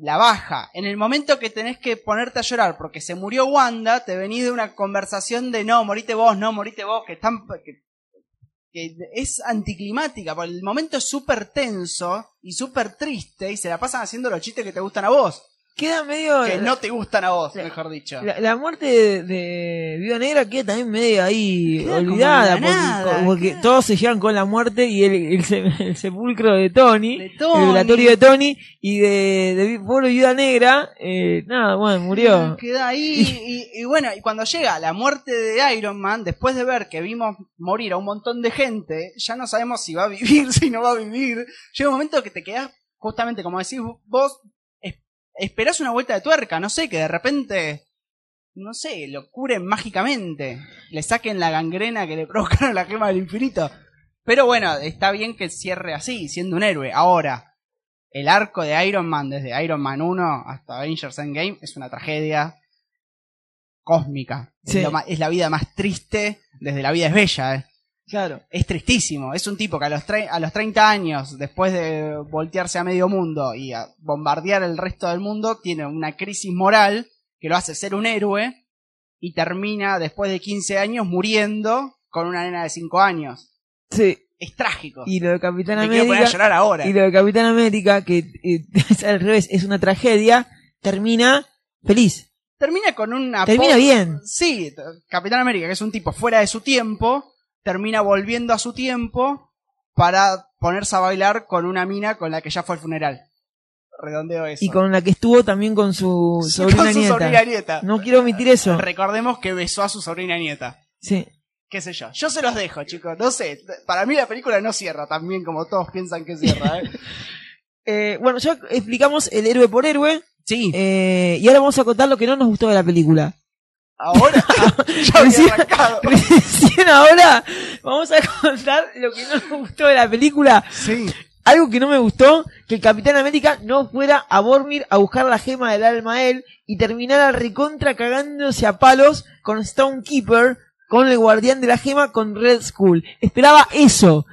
la baja. En el momento que tenés que ponerte a llorar porque se murió Wanda, te venís de una conversación de no, morite vos, no, morite vos, que están que, es anticlimática, porque el momento es súper tenso y súper triste y se la pasan haciendo los chistes que te gustan a vos, Queda medio. que no te gustan a vos, la- mejor dicho. La, la muerte de, de Viuda Negra queda también medio ahí Queda olvidada, porque, nada, porque queda- todos se llevan con la muerte y el, el, se- [laughs] el sepulcro de Tony, De Tony. el velatorio de Tony y de, de Vi- pobre Viuda Negra, eh, nada, bueno, murió. Queda ahí y, y bueno, y cuando llega la muerte de Iron Man, después de ver que vimos morir a un montón de gente, ya no sabemos si va a vivir, [laughs] si no va a vivir. Llega un momento que te quedas, justamente como decís vos, esperás una vuelta de tuerca, no sé, que de repente, no sé, lo curen mágicamente, le saquen la gangrena que le [laughs] provocaron la gema del infinito. Pero bueno, está bien que cierre así, siendo un héroe. Ahora, el arco de Iron Man, desde Iron Man 1 hasta Avengers Endgame, es una tragedia cósmica. Es, lo es la vida más triste desde La vida es bella. eh. Claro. Es tristísimo. Es un tipo que a los, tre- a los 30 años, después de voltearse a medio mundo y a bombardear el resto del mundo, tiene una crisis moral que lo hace ser un héroe y termina después de 15 años muriendo con una nena de 5 años. Sí. Es trágico. Y lo de Capitán Me quiero poner a América, llorar ahora. y lo de Capitán América, que eh, [laughs] es al revés, es una tragedia, termina feliz. Termina con una... Termina bien. Sí, Capitán América, que es un tipo fuera de su tiempo, termina volviendo a su tiempo para ponerse a bailar con una mina con la que ya fue al funeral. Redondeo eso. Y con la que estuvo también con su [laughs] sobrina con su nieta. sobrina nieta. No quiero omitir eso. Recordemos que besó a su sobrina nieta. Sí. Qué sé yo. Yo se los dejo, chicos. No sé. Para mí la película no cierra tan bien como todos piensan que cierra. ¿eh? [laughs] Eh, bueno, ya explicamos el héroe por héroe. Sí. eh, y ahora vamos a contar lo que no nos gustó de la película. Ahora [laughs] ya. [laughs] Recién ahora vamos a contar lo que no nos gustó de la película. Sí. Algo que no me gustó, que el Capitán América no fuera a Bormir a buscar la gema del alma a él y terminara recontra cagándose a palos con Stonekeeper, con el guardián de la gema, con Red Skull. Esperaba eso.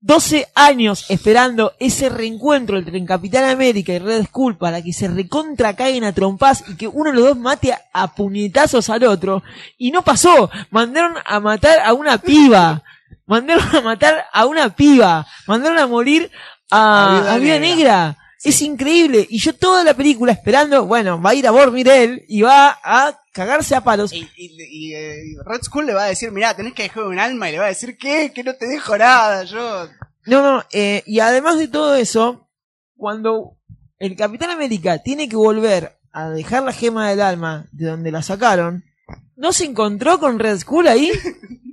12 años esperando ese reencuentro entre Capitán América y Red Skull para que se recontra caigan a trompas y que uno de los dos mate a, a puñetazos al otro. Y no pasó. Mandaron a matar a una piba. Mandaron a matar a una piba. Mandaron a morir A a, Viuda a Viuda Negra. Negra. Es increíble. Y yo toda la película esperando, bueno, va a ir a dormir él y va a cagarse a palos. Y, y- y, eh, Red Skull le va a decir, mirá, tenés que dejar un alma y le va a decir, ¿qué? Que no te dejo nada, yo... No, no, eh, y además de todo eso, cuando el Capitán América tiene que volver a dejar la gema del alma de donde la sacaron, ¿no se encontró con Red Skull ahí? [laughs]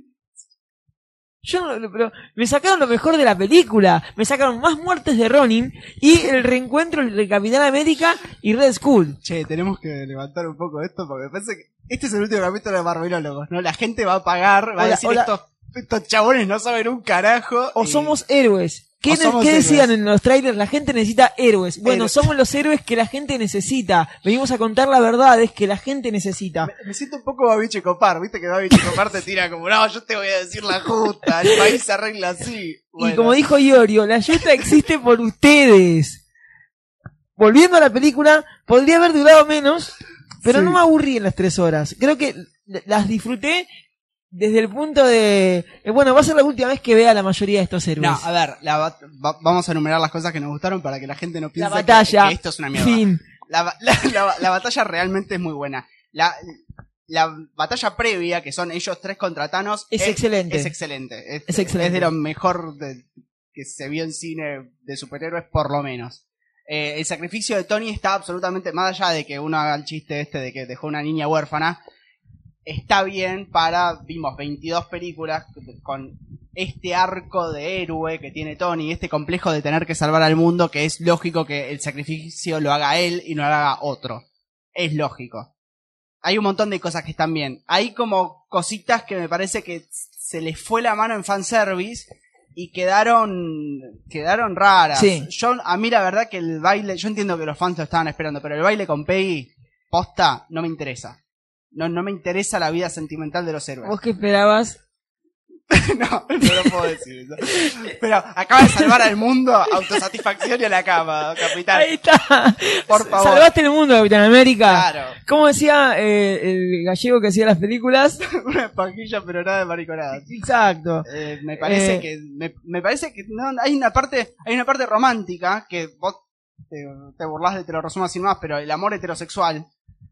Yo no, pero me sacaron lo mejor de la película, me sacaron más muertes de Ronin y el reencuentro entre Capitán América y Red Skull. Che, tenemos que levantar un poco esto porque me parece que este es el último capítulo de Marvelólogos, ¿no? La gente va a pagar, va a decir hola. Estos, estos chabones no saben un carajo. O y- somos héroes. ¿Qué, decían en los trailers? La gente necesita héroes. Bueno, somos los héroes que la gente necesita. Venimos a contar la verdad, es que la gente necesita. Me, me siento un poco Babiche Copar, viste que Babiche Copar te tira como, no, yo te voy a decir la justa, el país se arregla así. Y como dijo Iorio, la ayuda existe por ustedes. Volviendo a la película, podría haber durado menos, pero Sí. no me aburrí en las tres horas. Creo que las disfruté desde el punto de... eh, Bueno, va a ser la última vez que vea la mayoría de estos héroes. No, a ver, la va- vamos a enumerar las cosas que nos gustaron para que la gente no piense que- batalla. que, esto es una mierda. Fin. La, ba- [laughs] la- la- la batalla realmente es muy buena. La, la batalla previa, que son ellos tres contra Thanos, Es excelente. Es excelente. Es, Es excelente. es de lo mejor de- que se vio en cine de superhéroes, por lo menos. Eh, el sacrificio de Tony está absolutamente, más allá de que uno haga el chiste este de que dejó una niña huérfana, está bien para, vimos 22 películas con este arco de héroe que tiene Tony, este complejo de tener que salvar al mundo, que es lógico que el sacrificio lo haga él y no lo haga otro. Es lógico. Hay un montón de cosas que están bien. Hay como cositas que me parece que se les fue la mano en fanservice y quedaron quedaron raras. Sí. Yo a mí la verdad que el baile, yo entiendo que los fans lo estaban esperando, pero el baile con Peggy posta no me interesa. No no me interesa la vida sentimental de los héroes. ¿Vos qué esperabas? [laughs] No, no lo puedo decir eso. Pero acaba de salvar al mundo, autosatisfacción y a la cama, capitán. Ahí está. Por favor. Salvaste el mundo, Capitán América. Claro. Como decía eh, el gallego que hacía las películas. [laughs] Una pajilla pero nada de mariconada. Exacto. Eh, me parece Eh. que me, me parece que no, hay una parte hay una parte romántica que vos te, te burlás de te lo resumo sin más pero el amor heterosexual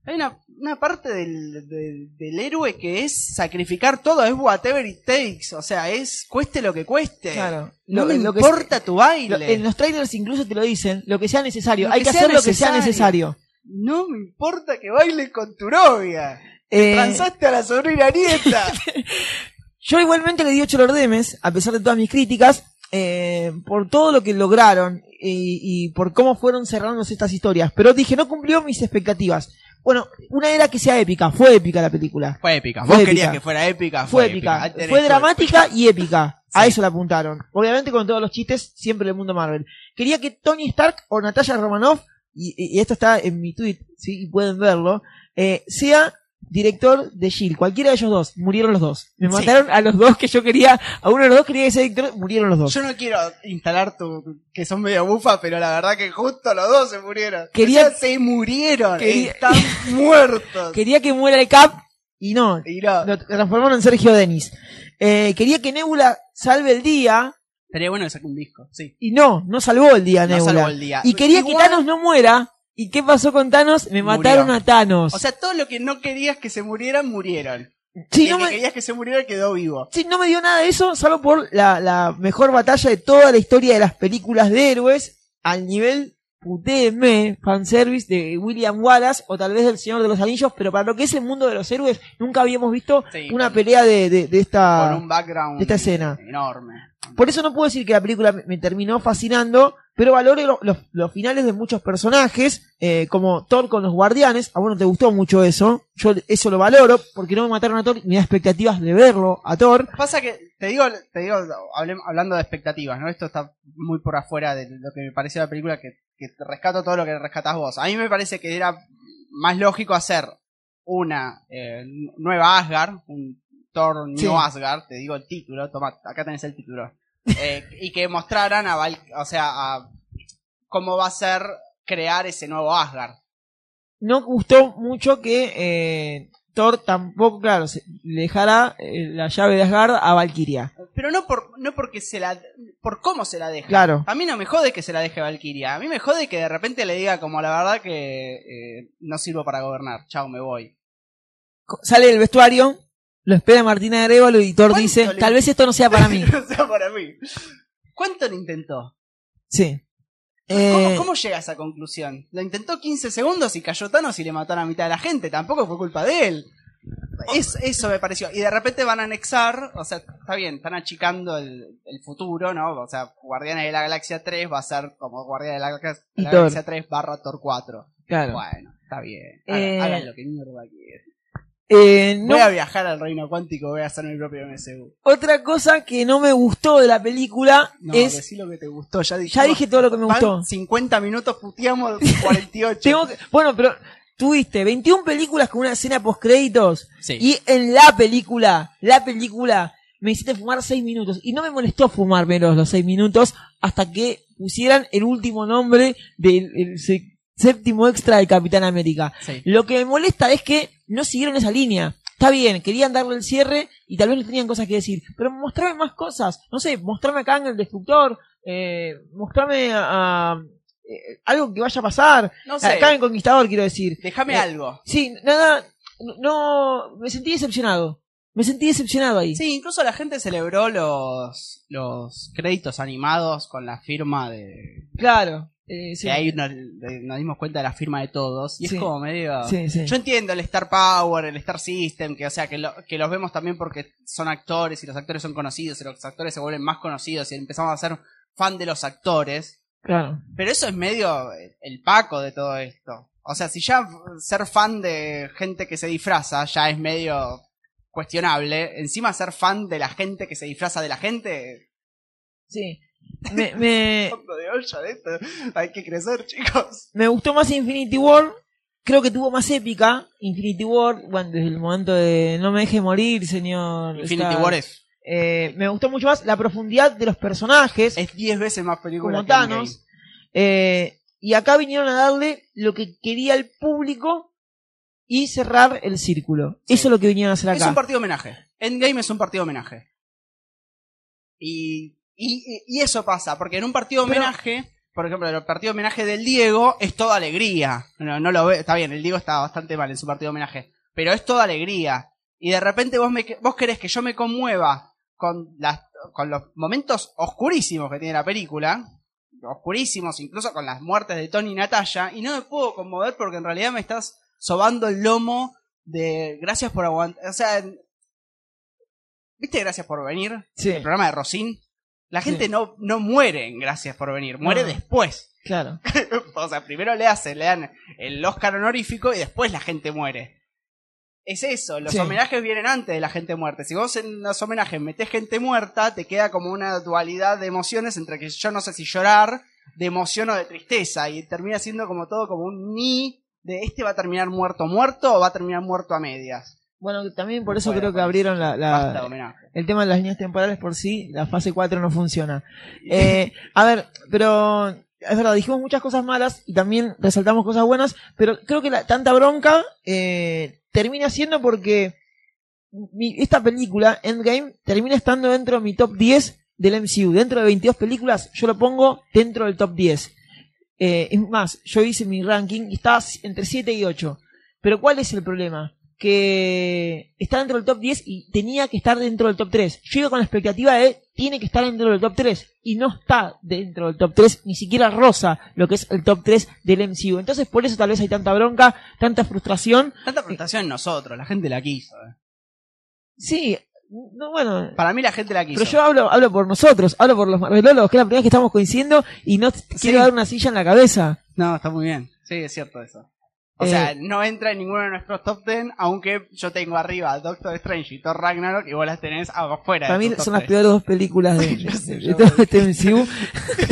hay una, una parte del, del, del héroe que es sacrificar todo es whatever it takes o sea es cueste lo que cueste Claro. no Lo- me lo que importa tu Lo- baile en los trailers incluso te lo dicen, lo que sea necesario. Lo Hay que hacer lo que sea necesario. no me importa que bailes con tu novia Eh, transaste a la sobrina nieta [laughs] yo igualmente le di 8 lordemes, a pesar de todas mis críticas, eh, por todo lo que lograron y, y por cómo fueron cerrándose estas historias. Pero dije, no cumplió mis expectativas. Bueno, una era que sea épica, fue épica la película. fue épica Fue vos épica. querías que fuera épica Fue épica, tenés fue dramática y épica. A eso la apuntaron. Obviamente con todos los chistes, siempre del mundo Marvel. Quería que Tony Stark o Natasha Romanoff, y, y esto está en mi tweet, sí, y pueden verlo, eh, sea director de Shield. Cualquiera de ellos dos, murieron los dos. Me Sí. mataron a los dos que yo quería, a uno de los dos quería que sea director, murieron los dos. Yo no quiero instalar tu que son medio bufa, pero la verdad que justo los dos se murieron. Quería- O sea, se murieron, Quería- están [laughs] muertos. Quería que muera el Cap, y no, Y no, lo transformaron en Sergio Denis. Eh, quería que Nebula salve el día, estaría bueno que saque un disco, sí. y no, no salvó el día No Nebula. salvó el día. Y quería Igual- que Thanos no muera. ¿Y qué pasó con Thanos? Me Murió. mataron a Thanos. O sea, todo lo que no querías que se murieran, murieron. sí, y no el que me, querías que se muriera quedó vivo. sí, no me dio nada de eso, salvo por la, la mejor batalla de toda la historia de las películas de héroes, al nivel putéeme, fanservice de William Wallace, o tal vez del Señor de los Anillos, pero para lo que es el mundo de los héroes, nunca habíamos visto Sí, una con- pelea de, de, de Con esta... un background esta escena. enorme. Por eso no puedo decir que la película me, me terminó fascinando, pero valoro lo- los, los finales de muchos personajes, eh, como Thor con los guardianes. A vos no te gustó mucho eso. Yo eso lo valoro, porque no me mataron a Thor y me da expectativas de verlo a Thor. Pasa que, te digo, te digo, hablando de expectativas, ¿no? Esto está muy por afuera de lo que me pareció la película, que, que te rescato todo lo que rescatás vos. A mí me parece que era más lógico hacer una eh, nueva Asgard, un Thor New Sí. Asgard, te digo el título, toma, acá tenés el título. Eh, y que mostraran a Val, o sea, a cómo va a ser crear ese nuevo Asgard. No gustó mucho que eh, Thor tampoco, claro, le dejara eh, la llave de Asgard a Valkyria. Pero no por, no porque se la, por cómo se la deja. Claro. A mí no me jode que se la deje Valkyria. A mí me jode que de repente le diga como la verdad que no sirvo para gobernar. Chao, me voy. Sale del vestuario, lo espera Martina Arevalo Thor ¿Cuánto dice, le- tal vez esto no sea para mí. [laughs] o sea, para mí. ¿Cuánto lo intentó? Sí. ¿Cómo, Eh, cómo llega a esa conclusión? Lo intentó 15 segundos y cayó Thanos y le mató a mitad de la gente. Tampoco fue culpa de él. Es- eso me pareció. Y de repente van a anexar, o sea, está bien, están achicando el, el futuro, ¿no? O sea, Guardianes de la Galaxia 3 va a ser como Guardianes de la, Galaxia- la Thor. Galaxia 3 barra Thor 4. claro. Bueno, está bien. Hagan, Eh, hagan lo que mierda quieran. Eh, no- Voy a viajar al reino cuántico, voy a hacer mi propio MCU. Otra cosa que no me gustó de la película No, es... decí lo que te gustó, ya dije. Ya dije todo lo que me gustó. 50 minutos, puteamos [laughs] 48. Tengo que- bueno, pero tuviste 21 películas con una escena post créditos Sí. y en la película, la película, me hiciste fumar 6 minutos y no me molestó fumarme los, los 6 minutos hasta que pusieran el último nombre del el séptimo extra de Capitán América. Sí. Lo que me molesta es que no siguieron esa línea. Está bien, querían darle el cierre y tal vez no tenían cosas que decir, pero mostrame más cosas. No sé, mostrame acá en el destructor, eh, mostrame a, a- eh, algo que vaya a pasar. No sé. Acá en Conquistador, quiero decir. Déjame Eh, algo. Sí, nada, no, me sentí decepcionado. Me sentí decepcionado ahí. Sí, incluso la gente celebró los, los créditos animados con la firma de... Claro. Eh, sí. Que ahí nos, dimos cuenta de la firma de todos. Y Sí. es como medio... Sí. Yo entiendo el Star Power, el Star System, que o sea, que, lo- que los vemos también porque son actores y los actores son conocidos y los actores se vuelven más conocidos y empezamos a ser fan de los actores. Claro. Pero eso es medio el paco de todo esto. O sea, si ya ser fan de gente que se disfraza ya es medio cuestionable, encima ser fan de la gente que se disfraza de la gente... Sí. Me, me, Fondo de olla de esto. Hay que crecer, chicos. me gustó más Infinity War. Creo que tuvo más épica Infinity War. Bueno, desde el momento de no me deje morir, señor. Infinity. War es, Eh, me gustó mucho más la profundidad de los personajes. es 10 veces más película como. Thanos. Eh, y acá vinieron a darle lo que quería el público y cerrar el círculo. Sí. Eso es lo que vinieron a hacer Es acá. un partido homenaje. Endgame es un partido homenaje. Y, y, y eso pasa, porque en un partido Pero- homenaje, por ejemplo, el partido homenaje del Diego es toda alegría. No, no lo ve, está bien, el Diego está bastante mal en su partido homenaje, pero es toda alegría. Y de repente vos, me, vos querés que yo me conmueva con, las, con los momentos oscurísimos que tiene la película, oscurísimos, incluso con las muertes de Tony y Natalia, y no me puedo conmover porque en realidad me estás sobando el lomo de gracias por aguantar. O sea, en- ¿viste Gracias por venir? Sí, El programa de Rosín. La Sí. gente no, no muere en Gracias por venir, muere No. después. claro. [laughs] o sea, primero le hacen, le dan el Oscar honorífico y después la gente muere. Es eso, los Sí. homenajes vienen antes de la gente muerta. Si vos en los homenajes metés gente muerta, te queda como una dualidad de emociones entre que yo no sé si llorar de emoción o de tristeza y termina siendo como todo como un ni de este va a terminar muerto muerto o va a terminar muerto a medias. Bueno, también por eso Bueno, creo que abrieron la, Basta el tema de las líneas temporales por sí. La fase 4 no funciona. Eh, a ver, pero es verdad, dijimos muchas cosas malas y también resaltamos cosas buenas, pero creo que la, tanta bronca eh, termina siendo porque mi- esta película, Endgame, termina estando dentro de mi top 10 del MCU. Dentro de 22 películas, yo lo pongo dentro del top 10. Eh, es más, yo hice mi ranking y estaba entre 7 y 8. Pero ¿cuál es el problema? Que está dentro del top 10 y tenía que estar dentro del top 3. Yo iba con la expectativa de tiene que estar dentro del top 3 y no está dentro del top 3, ni siquiera rosa lo que es el top 3 del MCU. Entonces por eso tal vez hay tanta bronca, tanta frustración. Tanta frustración en nosotros, la gente la quiso. eh. Sí, no, bueno, Para mí la gente la quiso. pero yo hablo, hablo por nosotros, hablo por los marvelólogos, que es la primera vez que estamos coincidiendo y no quiero dar una silla en la cabeza. No, está muy bien. Sí, es cierto eso. O Eh, sea, no entra en ninguno de nuestros top 10, aunque yo tengo arriba Doctor Strange y Thor Ragnarok y vos las tenés afuera. Para mí son las 10. peores dos películas de, [laughs] sé, todo este MCU [laughs]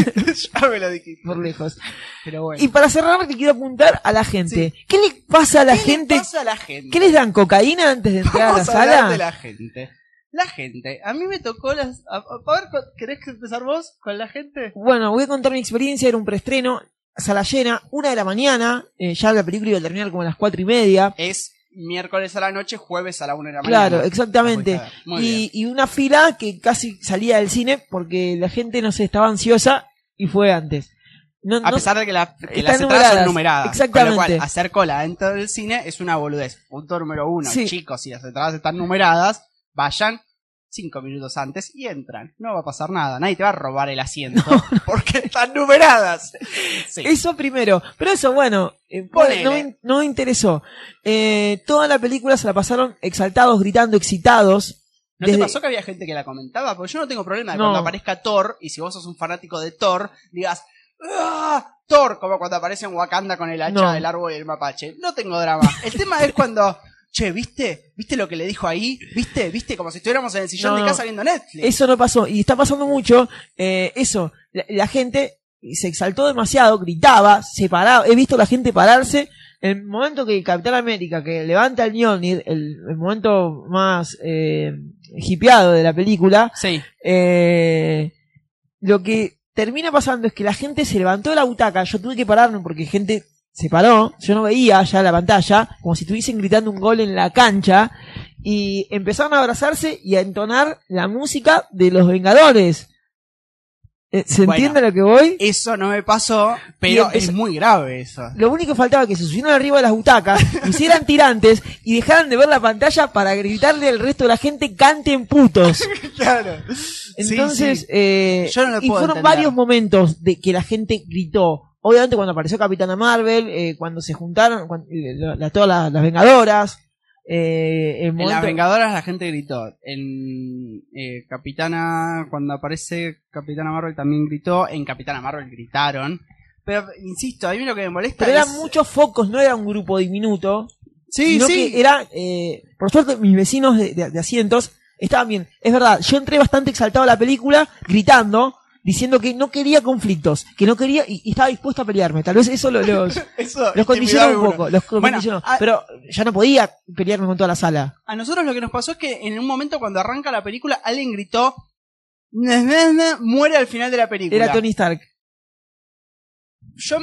ya me lo dijiste. por lejos. Pero bueno. Y para cerrar, te quiero apuntar a la gente. ¿Qué le pasa a la ¿Qué gente? le pasa a la gente? ¿Qué les dan cocaína antes de entrar a la a sala? de la gente. La gente. A mí me tocó las... A, a ver, ¿querés empezar vos con la gente? Bueno, voy a contar mi experiencia. Era un preestreno, sala llena, una de la mañana. eh, ya la película iba a terminar como a las cuatro y media. Es miércoles a la noche, jueves a la una de la mañana. Claro, exactamente. Y, y una fila que casi salía del cine porque la gente no sé, estaba ansiosa y fue antes. No, A no- pesar de que, la- que las entradas son numeradas. numeradas. Exactamente. Con lo cual, hacer cola dentro del cine es una boludez. Punto número uno. Sí. Chicos, si las entradas están numeradas, vayan cinco minutos antes y entran. No va a pasar nada, nadie te va a robar el asiento [laughs] porque están numeradas. Sí. Eso primero. Pero eso, bueno, eh, no, me, no me interesó. Eh, toda la película se la pasaron exaltados, gritando, excitados. ¿No te Desde- pasó que había gente que la comentaba? Porque yo no tengo problema de cuando aparezca Thor y si vos sos un fanático de Thor, digas ¡Ah! Thor, como cuando aparece en Wakanda con el hacha del árbol y el mapache. No tengo drama. El tema es cuando, che, ¿viste? ¿Viste lo que le dijo ahí? ¿Viste? ¿Viste? Como si estuviéramos en el sillón No, de casa viendo Netflix. Eso no pasó. Y está pasando mucho. eh, eso. La, la gente se exaltó demasiado, gritaba, se paraba. He visto a la gente pararse. En el momento que el Capitán América, que levanta el Mjolnir, el, el momento más eh, hipeado de la película, Sí. eh, lo que termina pasando es que la gente se levantó de la butaca. Yo tuve que pararme porque gente se paró. Yo no veía ya la pantalla, como si estuviesen gritando un gol en la cancha. Y empezaron a abrazarse y a entonar la música de los Vengadores. Eh, ¿Se Bueno. entiende a lo que voy? Eso no me pasó, pero empezó- es muy grave eso. Lo único que faltaba que se subieran arriba de las butacas, [laughs] hicieran tirantes y dejaran de ver la pantalla para gritarle al resto de la gente canten putos. [laughs] Claro. Entonces, Sí, sí. eh, Yo no lo y fueron entender. varios momentos de que la gente gritó. Obviamente cuando apareció Capitana Marvel, eh, cuando se juntaron cuan- eh, la- la- todas las, las Vengadoras, eh, el En las Vengadoras la gente gritó. En eh, Capitana, cuando aparece Capitana Marvel también gritó. En Capitana Marvel gritaron. Pero, insisto, a mí lo que me molesta pero eran muchos focos, no era un grupo diminuto, Sí, sino sí. que era, eh, por suerte mis vecinos de, de- de asientos estaban bien. Es verdad, yo entré bastante exaltado a la película, gritando, diciendo que no quería conflictos, que no quería y, y estaba dispuesto a pelearme. Tal vez eso lo- los, [laughs] Eso, los condicionó un poco, los Bueno, condicionó. a- pero ya no podía pelearme con toda la sala. A nosotros lo que nos pasó es que en un momento cuando arranca la película, alguien gritó... Muere al final de la película. Era Tony Stark. yo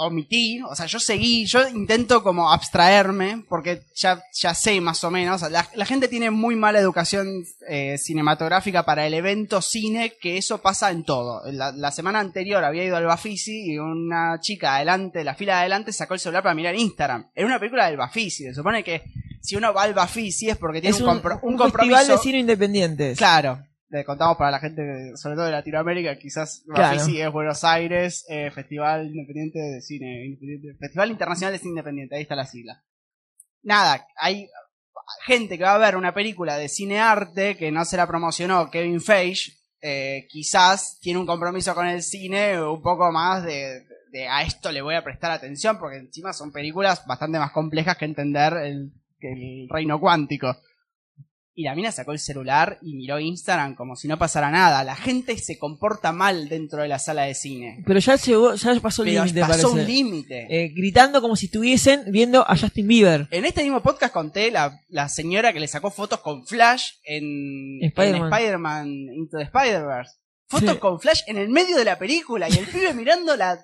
omití, o sea, yo seguí, yo intento como abstraerme, porque ya, ya sé más o menos, la, la gente tiene muy mala educación eh, cinematográfica para el evento cine, que eso pasa en todo. La, la semana anterior había ido al Bafisi y una chica adelante, la fila de adelante, sacó el celular para mirar Instagram. Era una película del Bafisi, se supone que si uno va al Bafisi es porque tiene Es un, un, compro- un un festival compromiso. de cine independiente. Claro. Le contamos para la gente, sobre todo de Latinoamérica, quizás Claro. Bafisi es Buenos Aires, eh, Festival Independiente de Cine, Independiente- Festival Internacional de Cine Independiente, ahí está la sigla. Nada, hay gente que va a ver una película de cine arte que no se la promocionó Kevin Feige, eh, quizás tiene un compromiso con el cine un poco más de, de a esto le voy a prestar atención, porque encima son películas bastante más complejas que entender el, el reino cuántico. Y la mina sacó el celular y miró Instagram como si no pasara nada. La gente se comporta mal dentro de la sala de cine. Pero ya llegó, ya pasó el Pero límite, pasó parece. un límite. Eh, gritando como si estuviesen viendo a Justin Bieber. En este mismo podcast conté la, la señora que le sacó fotos con Flash en Spider-Man. Into the Spider-Verse. Fotos Sí. con Flash en el medio de la película y el pibe mirando la,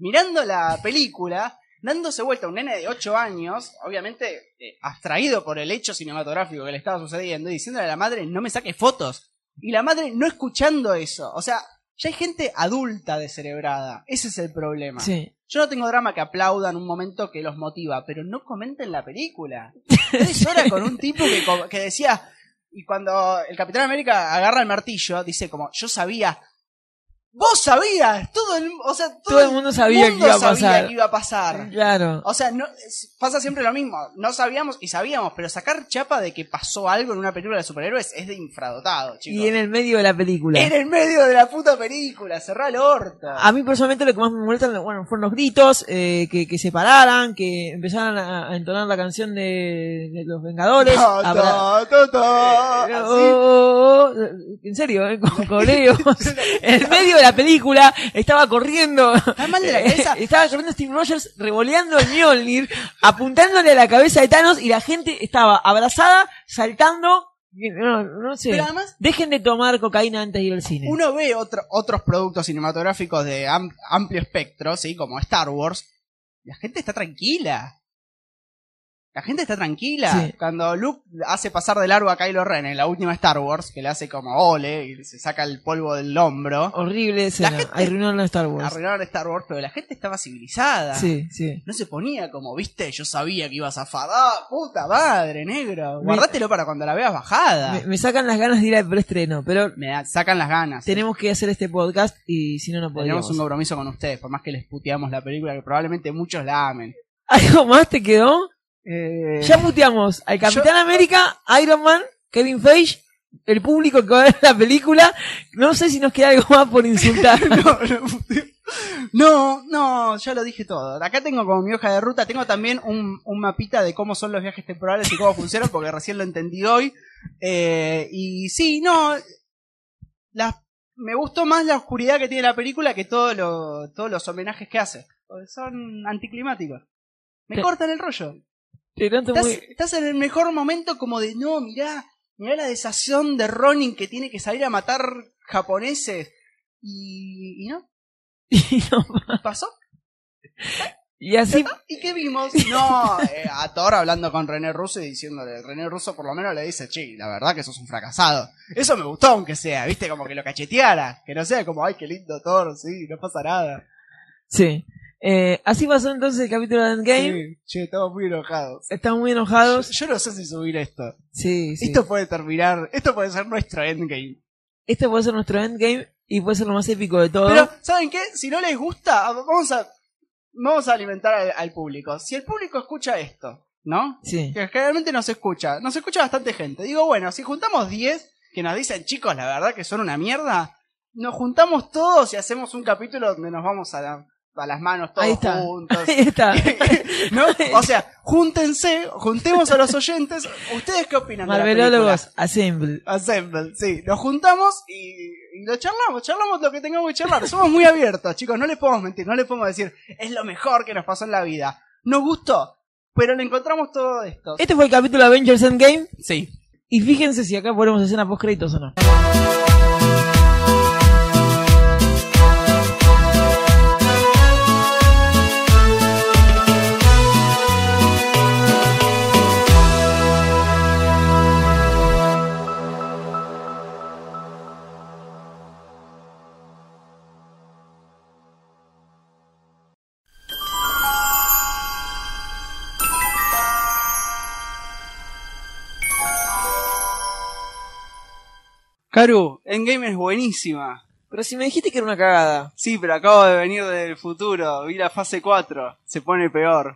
mirando la película, dándose vuelta, un nene de 8 años, obviamente eh, abstraído por el hecho cinematográfico que le estaba sucediendo, y diciéndole a la madre, no me saques fotos. Y la madre no escuchando eso. O sea, ya hay gente adulta descerebrada. Ese es el problema. Sí. Yo no tengo drama que aplaudan un momento que los motiva, pero no comenten la película. Tres horas con un tipo que, que decía, y cuando el Capitán América agarra el martillo, dice como, yo sabía. Vos sabías, todo el, o sea, todo, Todo el mundo sabía que mundo iba a sabía pasar. que iba a pasar. Claro. O sea, no, pasa siempre lo mismo. No sabíamos y sabíamos, pero sacar chapa de que pasó algo en una película de superhéroes es de infradotado, chicos. Y en el medio de la película. En el medio de la puta película, cerrá el orto. A mí personalmente lo que más me molesta bueno, fueron los gritos, eh, que, que se pararan, que empezaran a, a entonar la canción de, de los Vengadores. Abra- Eh, oh, oh, oh, en serio, eh, con coleos. [laughs] en el medio de la película estaba corriendo. Está mal de la cabeza. [laughs] estaba corriendo Steve Rogers revoleando el Mjolnir, apuntándole a la cabeza de Thanos y la gente estaba abrazada, saltando. No, no sé. Pero además- Dejen de tomar cocaína antes de ir al cine. Uno ve otro- otros productos cinematográficos de am- amplio espectro, ¿sí? Como Star Wars. La gente está tranquila. La gente está tranquila. Sí. Cuando Luke hace pasar de largo a Kylo Ren en la última Star Wars, que le hace como ole y se saca el polvo del hombro. Horrible escena. gente- Arruinaron a Star Wars. Arruinaron Star Wars, pero la gente estaba civilizada. Sí, sí. No se ponía como, viste, yo sabía que ibas a zafar. ¡Ah, puta madre, negro! Me- Guardátelo para cuando la veas bajada. Me, me sacan las ganas de ir al preestreno, pero Me da- sacan las ganas. tenemos que hacer este podcast y si no, no podríamos. Tenemos un compromiso con ustedes, por más que les puteamos la película, que probablemente muchos la amen. [laughs] ¿Algo más te quedó? Eh, Ya muteamos al Capitán América, Iron Man, Kevin Feige, el público que va a ver la película. No sé si nos queda algo más por insultar. [laughs] no, no, no, ya lo dije todo. Acá tengo como mi hoja de ruta, tengo también un, un mapita de cómo son los viajes temporales y cómo funcionan, porque recién lo entendí hoy. Eh, y sí, no, las- me gustó más la oscuridad que tiene la película que todo lo- todos los homenajes que hace. Porque son anticlimáticos. Me Te- cortan el rollo. Estás, muy- estás en el mejor momento como de, no, mirá, mirá la desacción de Ronin que tiene que salir a matar japoneses. Y, y no, [laughs] y no- pasó. y así, ¿Y qué vimos? No, eh, a Thor hablando con René Russo y diciéndole, René Russo por lo menos le dice, che, la verdad que sos un fracasado. Eso me gustó aunque sea, viste, como que lo cacheteara. Que no sea como, ay, qué lindo Thor, sí, no pasa nada. sí. Eh, así pasó entonces el capítulo de Endgame. Sí, che, estamos muy enojados. Estamos muy Yo, enojados. yo no sé si subir esto. Sí, sí. Esto puede terminar, esto puede ser nuestro endgame. Este puede ser nuestro Endgame y puede ser lo más épico de todo. Pero, ¿saben qué? Si no les gusta, vamos a, vamos a alimentar al, al público. Si el público escucha esto, ¿no? Sí. Que generalmente nos escucha, nos escucha bastante gente. Digo, bueno, si juntamos 10 que nos dicen, chicos, la verdad que son una mierda, nos juntamos todos y hacemos un capítulo donde nos vamos a, la- a las manos todos Ahí está. juntos. [laughs] Ahí está. [laughs] ¿No? O sea, júntense, juntemos a los oyentes. ¿Ustedes qué opinan? Marvelólogos, Assemble. Assemble, sí. Nos juntamos y, y lo charlamos, charlamos lo que tengamos que charlar. Somos muy abiertos, chicos, no les podemos mentir, no les podemos decir, es lo mejor que nos pasó en la vida. Nos gustó, pero le encontramos todo esto. Este fue el capítulo de Avengers Endgame. Sí. Y fíjense si acá ponemos escena post créditos o no. Karu, Endgame es buenísima. Pero si me dijiste que era una cagada. Sí, pero acabo de venir del futuro, vi la fase 4, se pone peor.